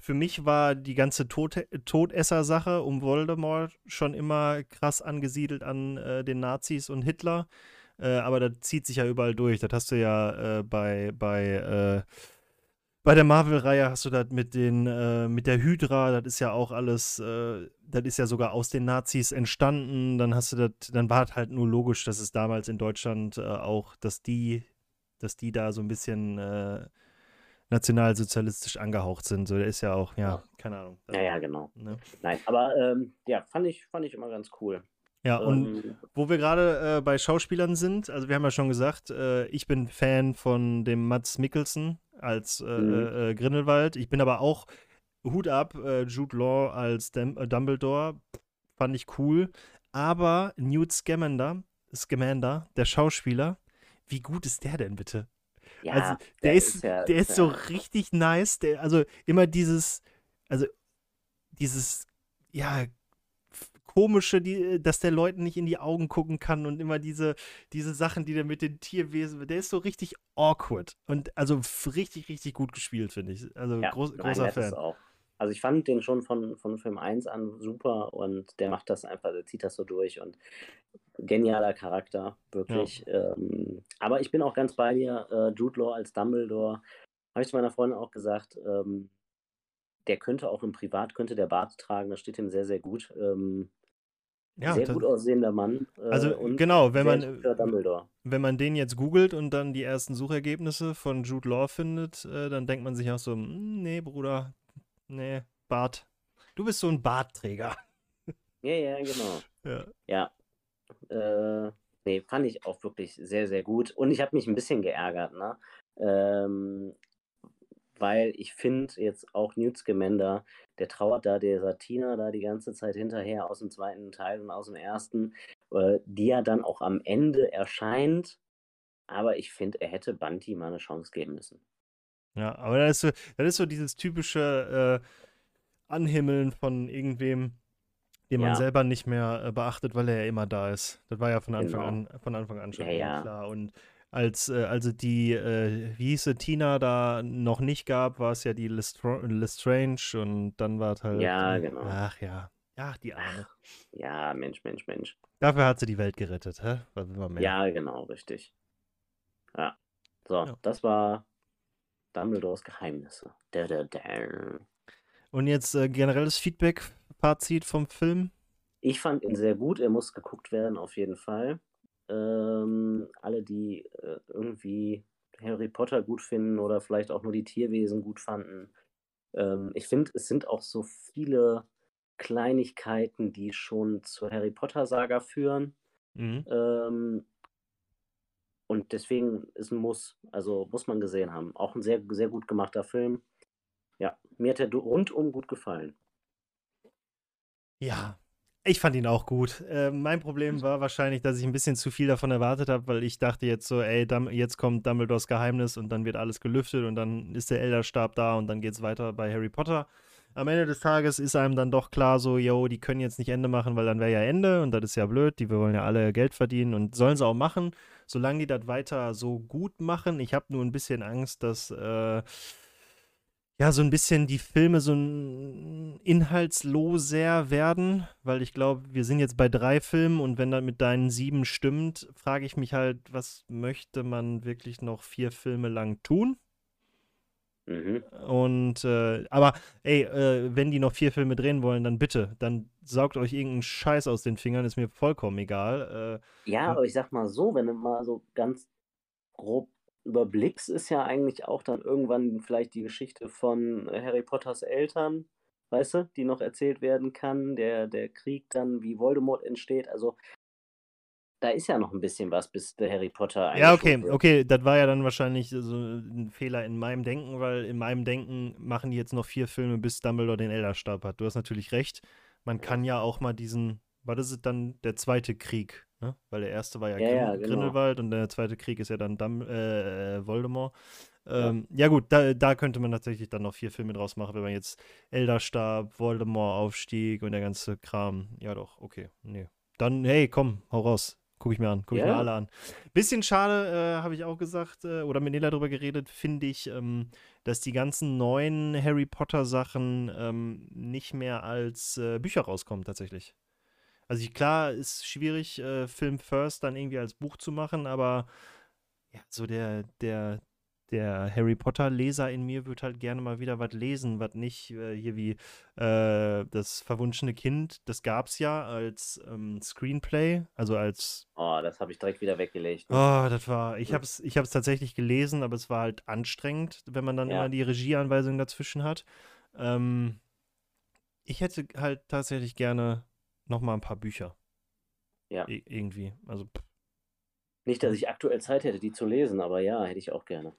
für mich war die ganze Tod Todesser-Sache um Voldemort schon immer krass angesiedelt an äh, den Nazis und Hitler. Äh, aber das zieht sich ja überall durch. Das hast du ja äh, bei, bei, äh, bei der Marvel-Reihe hast du das mit den, äh, mit der Hydra, das ist ja auch alles, äh, das ist ja sogar aus den Nazis entstanden. Dann hast du das, dann war es halt nur logisch, dass es damals in Deutschland auch, dass die, dass die da so ein bisschen nationalsozialistisch angehaucht sind. So, der ist ja auch, ja, Ja. keine Ahnung. Ja, ja, genau. Ne? Nein, aber ähm, ja, fand ich, fand ich immer ganz cool. Ja, und Ähm, Wo wir gerade äh, bei Schauspielern sind, also wir haben ja schon gesagt, äh, ich bin Fan von dem Mats Mikkelsen als äh, Mhm. äh, Grindelwald. Ich bin aber auch Hut ab, äh, Jude Law als äh, Dumbledore, fand ich cool. Aber Newt Scamander, Scamander, der Schauspieler, wie gut ist der denn bitte? Ja, also der, der ist, ist ja, der ist so richtig nice. Der, also immer dieses, also dieses, ja, komische, die, dass der Leuten nicht in die Augen gucken kann und immer diese, diese Sachen, die der mit den Tierwesen, der ist so richtig awkward und also richtig, richtig gut gespielt, finde ich. Also ja, groß, großer nein, Fan. Auch. Also ich fand den schon von, von Film 1 an super und der macht das einfach, der zieht das so durch und genialer Charakter, wirklich. Ja. Ähm, aber ich bin auch ganz bei dir, äh, Jude Law als Dumbledore, habe ich zu meiner Freundin auch gesagt, ähm, der könnte auch im Privat, könnte der Bart tragen, das steht ihm sehr, sehr gut. Ähm, ja, sehr gut aussehender Mann. Äh, also genau, wenn man, wenn man den jetzt googelt und dann die ersten Suchergebnisse von Jude Law findet, äh, dann denkt man sich auch so, hm, nee, Bruder, Nee, Bart. Du bist so ein Bartträger. [LAUGHS] Ja, ja, genau. Ja. Ja. Äh, nee, fand ich auch wirklich sehr, sehr gut. Und ich habe mich ein bisschen geärgert, ne? Ähm, weil ich finde jetzt auch Newt Scamander, der trauert da der Satina da die ganze Zeit hinterher aus dem zweiten Teil und aus dem ersten, äh, die ja dann auch am Ende erscheint. Aber ich finde, er hätte Bunty mal eine Chance geben müssen. Ja, aber das ist so, das ist so dieses typische äh, Anhimmeln von irgendwem, den man selber nicht mehr äh, beachtet, weil er ja immer da ist. Das war ja von Anfang genau. an, von Anfang an schon ja, ja. klar. Und als äh, also die, äh, wie hieß sie, Tina da noch nicht gab, war es ja die Lestrange und dann war es halt. Ja, genau. Ach ja. Ach, die Arme. Ja, Mensch, Mensch, Mensch. Dafür hat sie die Welt gerettet, hä? Ja, genau, richtig. Ja. So, ja. das war Dumbledores Geheimnisse. Da, da, da. Und jetzt äh, generelles Feedback, Fazit vom Film? Ich fand ihn sehr gut. Er muss geguckt werden, auf jeden Fall. Ähm, alle, die äh, irgendwie Harry Potter gut finden oder vielleicht auch nur die Tierwesen gut fanden. Ähm, ich finde, es sind auch so viele Kleinigkeiten, die schon zur Harry Potter-Saga führen. Mhm. Ähm, und deswegen ist ein Muss. Also muss man gesehen haben. Auch ein sehr, sehr gut gemachter Film. Ja, mir hat er rundum gut gefallen. Ja, ich fand ihn auch gut. Äh, mein Problem war wahrscheinlich, dass ich ein bisschen zu viel davon erwartet habe, weil ich dachte jetzt so, ey, jetzt kommt Dumbledores Geheimnis und dann wird alles gelüftet und dann ist der Elderstab da und dann geht es weiter bei Harry Potter am Ende des Tages ist einem dann doch klar so, yo, die können jetzt nicht Ende machen, weil dann wäre ja Ende und das ist ja blöd, die wollen ja alle Geld verdienen und sollen sie auch machen, solange die das weiter so gut machen. Ich habe nur ein bisschen Angst, dass äh, ja so ein bisschen die Filme so inhaltsloser werden, weil ich glaube, wir sind jetzt bei drei Filmen und wenn dann mit deinen sieben stimmt, frage ich mich halt, was möchte man wirklich noch vier Filme lang tun? Mhm. Und, äh, aber ey, äh, wenn die noch vier Filme drehen wollen, dann bitte, dann saugt euch irgendeinen Scheiß aus den Fingern, ist mir vollkommen egal. Äh, ja, aber ich sag mal so, wenn du mal so ganz grob überblickst, ist ja eigentlich auch dann irgendwann vielleicht die Geschichte von Harry Potters Eltern, weißt du, die noch erzählt werden kann, der, der Krieg dann, wie Voldemort entsteht. Also da ist ja noch ein bisschen was, bis der Harry Potter Ja, okay, wird. okay, das war ja dann wahrscheinlich so ein Fehler in meinem Denken, weil in meinem Denken machen die jetzt noch vier Filme, bis Dumbledore den Elderstab hat. Du hast natürlich recht. Man kann ja auch mal diesen, war das dann der zweite Krieg, ne? Weil der erste war ja, ja, ja genau. Grindelwald und der zweite Krieg ist ja dann Dum äh, Voldemort. Ähm, ja. ja. gut, da, da könnte man tatsächlich dann noch vier Filme draus machen, wenn man jetzt Elderstab, Voldemort, Aufstieg und der ganze Kram. Ja doch, okay, nee. Dann, hey, komm, hau raus. Gucke ich mir an, gucke ich mir alle an. Bisschen schade, äh, habe ich auch gesagt, äh, oder mit Nela darüber geredet, finde ich, ähm, dass die ganzen neuen Harry Potter-Sachen ähm, nicht mehr als äh, Bücher rauskommen, tatsächlich. Also klar, ist schwierig, äh, Film First dann irgendwie als Buch zu machen, aber ja, so der, der, der Harry Potter-Leser in mir wird halt gerne mal wieder was lesen, was nicht äh, hier wie äh, das verwunschene Kind, das gab es ja als ähm, Screenplay, also als. Oh, das habe ich direkt wieder weggelegt. Oh, das war. Ich habe es ich tatsächlich gelesen, aber es war halt anstrengend, wenn man dann ja. immer die Regieanweisungen dazwischen hat. Ähm, ich hätte halt tatsächlich gerne noch mal ein paar Bücher. Ja. I irgendwie. Also. Pff. Nicht, dass ich aktuell Zeit hätte, die zu lesen, aber ja, hätte ich auch gerne.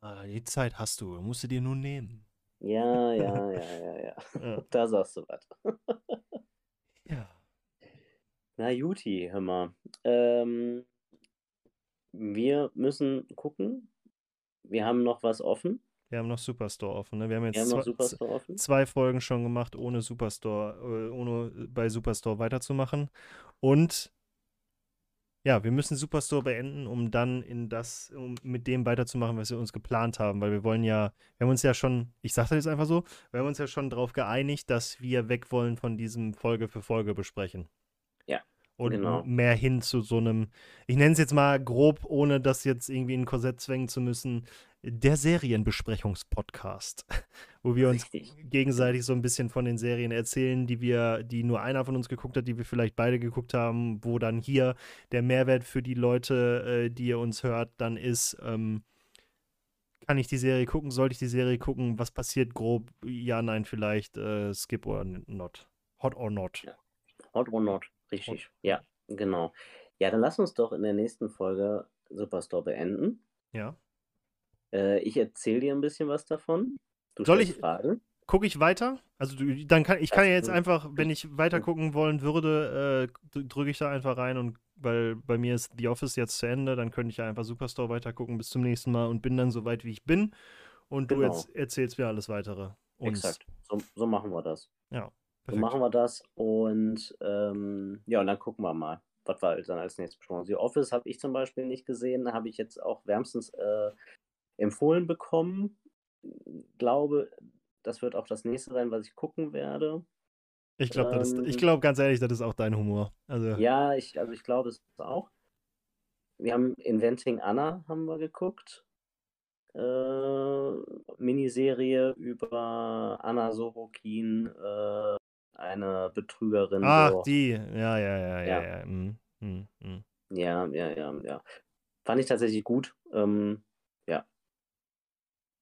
Ah, die Zeit hast du, musst du dir nur nehmen. Ja, ja, [LAUGHS] ja, ja, ja. ja. [LAUGHS] Da sagst du was. [LAUGHS] ja. Na, Juti, hör mal. Ähm, wir müssen gucken. wir haben noch was offen. Wir haben noch Superstore offen. Ne? Wir haben jetzt Wir haben zwei, zwei Folgen schon gemacht, ohne Superstore, äh, ohne bei Superstore weiterzumachen. Und ja, wir müssen Superstore beenden, um dann in das, um mit dem weiterzumachen, was wir uns geplant haben. Weil wir wollen ja, wir haben uns ja schon, ich sage das jetzt einfach so, wir haben uns ja schon darauf geeinigt, dass wir weg wollen von diesem Folge für Folge besprechen. Ja, Und genau. mehr hin zu so einem, ich nenne es jetzt mal grob, ohne das jetzt irgendwie in ein Korsett zwängen zu müssen, der Serienbesprechungspodcast, [LAUGHS] wo wir uns Richtig. gegenseitig so ein bisschen von den Serien erzählen, die wir, die nur einer von uns geguckt hat, die wir vielleicht beide geguckt haben, wo dann hier der Mehrwert für die Leute, äh, die ihr uns hört, dann ist, ähm, kann ich die Serie gucken, sollte ich die Serie gucken, was passiert grob, ja, nein, vielleicht, äh, skip or not, hot or not. Ja. Hot or not. Richtig. Ja, genau. Ja, dann lass uns doch in der nächsten Folge Superstore beenden. Ja. Äh, ich erzähle dir ein bisschen was davon. Du Soll ich- Fragen. Gucke ich weiter? Also du, dann kann ich kann ja jetzt einfach, wenn ich weiter gucken wollen würde, äh, drücke ich da einfach rein und weil bei mir ist The Office jetzt zu Ende, dann könnte ich ja einfach Superstore weiter gucken bis zum nächsten Mal und bin dann so weit wie ich bin und du Genau. jetzt erzählst mir alles weitere. Uns. Exakt. So, so machen wir das. Ja. So Perfekt. machen wir das und ähm, ja, und dann gucken wir mal, was wir dann als nächstes besprechen. The Office habe ich zum Beispiel nicht gesehen, habe ich jetzt auch wärmstens äh, empfohlen bekommen. Glaube, das wird auch das nächste sein, was ich gucken werde. Ich glaube, ähm, ich glaube ganz ehrlich, das ist auch dein Humor. Also Ja, ich, also ich glaube es auch. Wir haben Inventing Anna haben wir geguckt. Äh, Miniserie über Anna Sorokin, äh, eine Betrügerin. Ach, so. die. Ja, ja, ja, ja, Ja. ja. mm, mm, mm. Ja, ja, ja, ja. Fand ich tatsächlich gut. Ähm.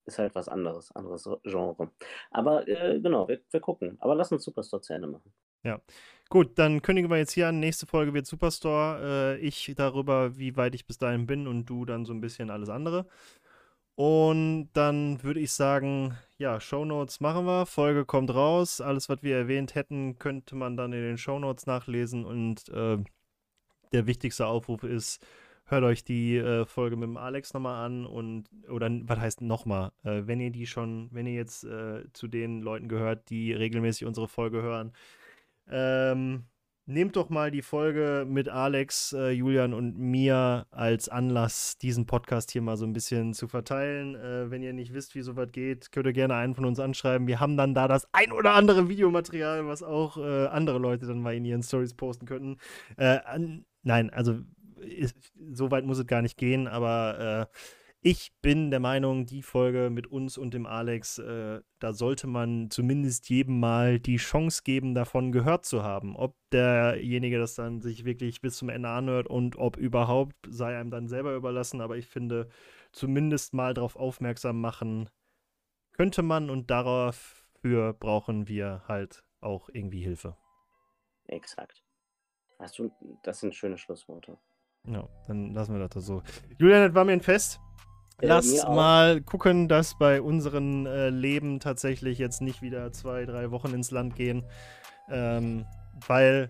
Ist halt was anderes, anderes Genre. Aber äh, genau, wir, wir gucken. Aber lass uns Superstore zu Ende machen. Gut, dann kündigen wir jetzt hier an. Nächste Folge wird Superstore. Äh, ich darüber, wie weit ich bis dahin bin und du dann so ein bisschen alles andere. Und dann würde ich sagen, ja, Shownotes machen wir. Folge kommt raus. Alles, was wir erwähnt hätten, könnte man dann in den Shownotes nachlesen. Und äh, der wichtigste Aufruf ist, hört euch die äh, Folge mit dem Alex nochmal an und, oder was heißt nochmal, äh, wenn ihr die schon, wenn ihr jetzt äh, zu den Leuten gehört, die regelmäßig unsere Folge hören, ähm, nehmt doch mal die Folge mit Alex, äh, Julian und mir als Anlass, diesen Podcast hier mal so ein bisschen zu verteilen. Äh, wenn ihr nicht wisst, wie sowas geht, könnt ihr gerne einen von uns anschreiben. Wir haben dann da das ein oder andere Videomaterial, was auch äh, andere Leute dann mal in ihren Stories posten könnten. Äh, an, nein, also ist, so weit muss es gar nicht gehen, aber äh, ich bin der Meinung, die Folge mit uns und dem Alex, äh, da sollte man zumindest jedem mal die Chance geben, davon gehört zu haben. Ob derjenige das dann sich wirklich bis zum Ende anhört und ob überhaupt, sei einem dann selber überlassen. Aber ich finde, zumindest mal darauf aufmerksam machen könnte man und dafür brauchen wir halt auch irgendwie Hilfe. Exakt. Hast du, das sind schöne Schlussworte. Ja, dann lassen wir das da so. Julian, das war mir ein Fest. Lass auch. mal gucken, dass bei unseren äh, Leben tatsächlich jetzt nicht wieder zwei, drei Wochen ins Land gehen. Ähm, weil,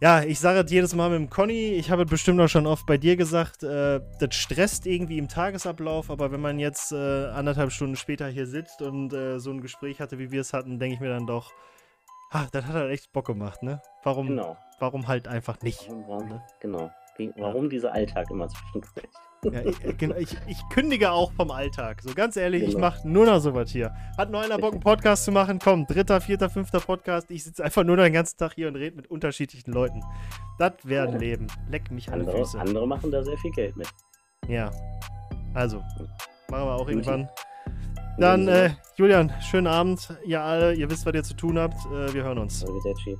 ja, ich sage es jedes Mal mit dem Conny, ich habe es bestimmt auch schon oft bei dir gesagt, äh, das stresst irgendwie im Tagesablauf, aber wenn man jetzt äh, anderthalb Stunden später hier sitzt und äh, so ein Gespräch hatte, wie wir es hatten, denke ich mir dann doch, ha, das hat halt echt Bock gemacht, ne? Warum, Genau. warum halt einfach nicht? Warum, warum, Ne? Genau. Warum dieser Alltag immer zwischendurch? Ja, ich, genau, ich, ich kündige auch vom Alltag. So ganz ehrlich, ich Genau. mache nur noch sowas hier. Hat noch einer Bock, einen Podcast zu machen? Komm, dritter, vierter, fünfter Podcast. Ich sitze einfach nur den ganzen Tag hier und rede mit unterschiedlichen Leuten. Das wäre ein Leben. Leck mich Andere, Füße. andere machen da sehr viel Geld mit. Ja. Also, machen wir auch irgendwann. Dann, äh, Julian, schönen Abend. Ihr alle, ihr wisst, was ihr zu tun habt. Äh, wir hören uns. Arrivederci.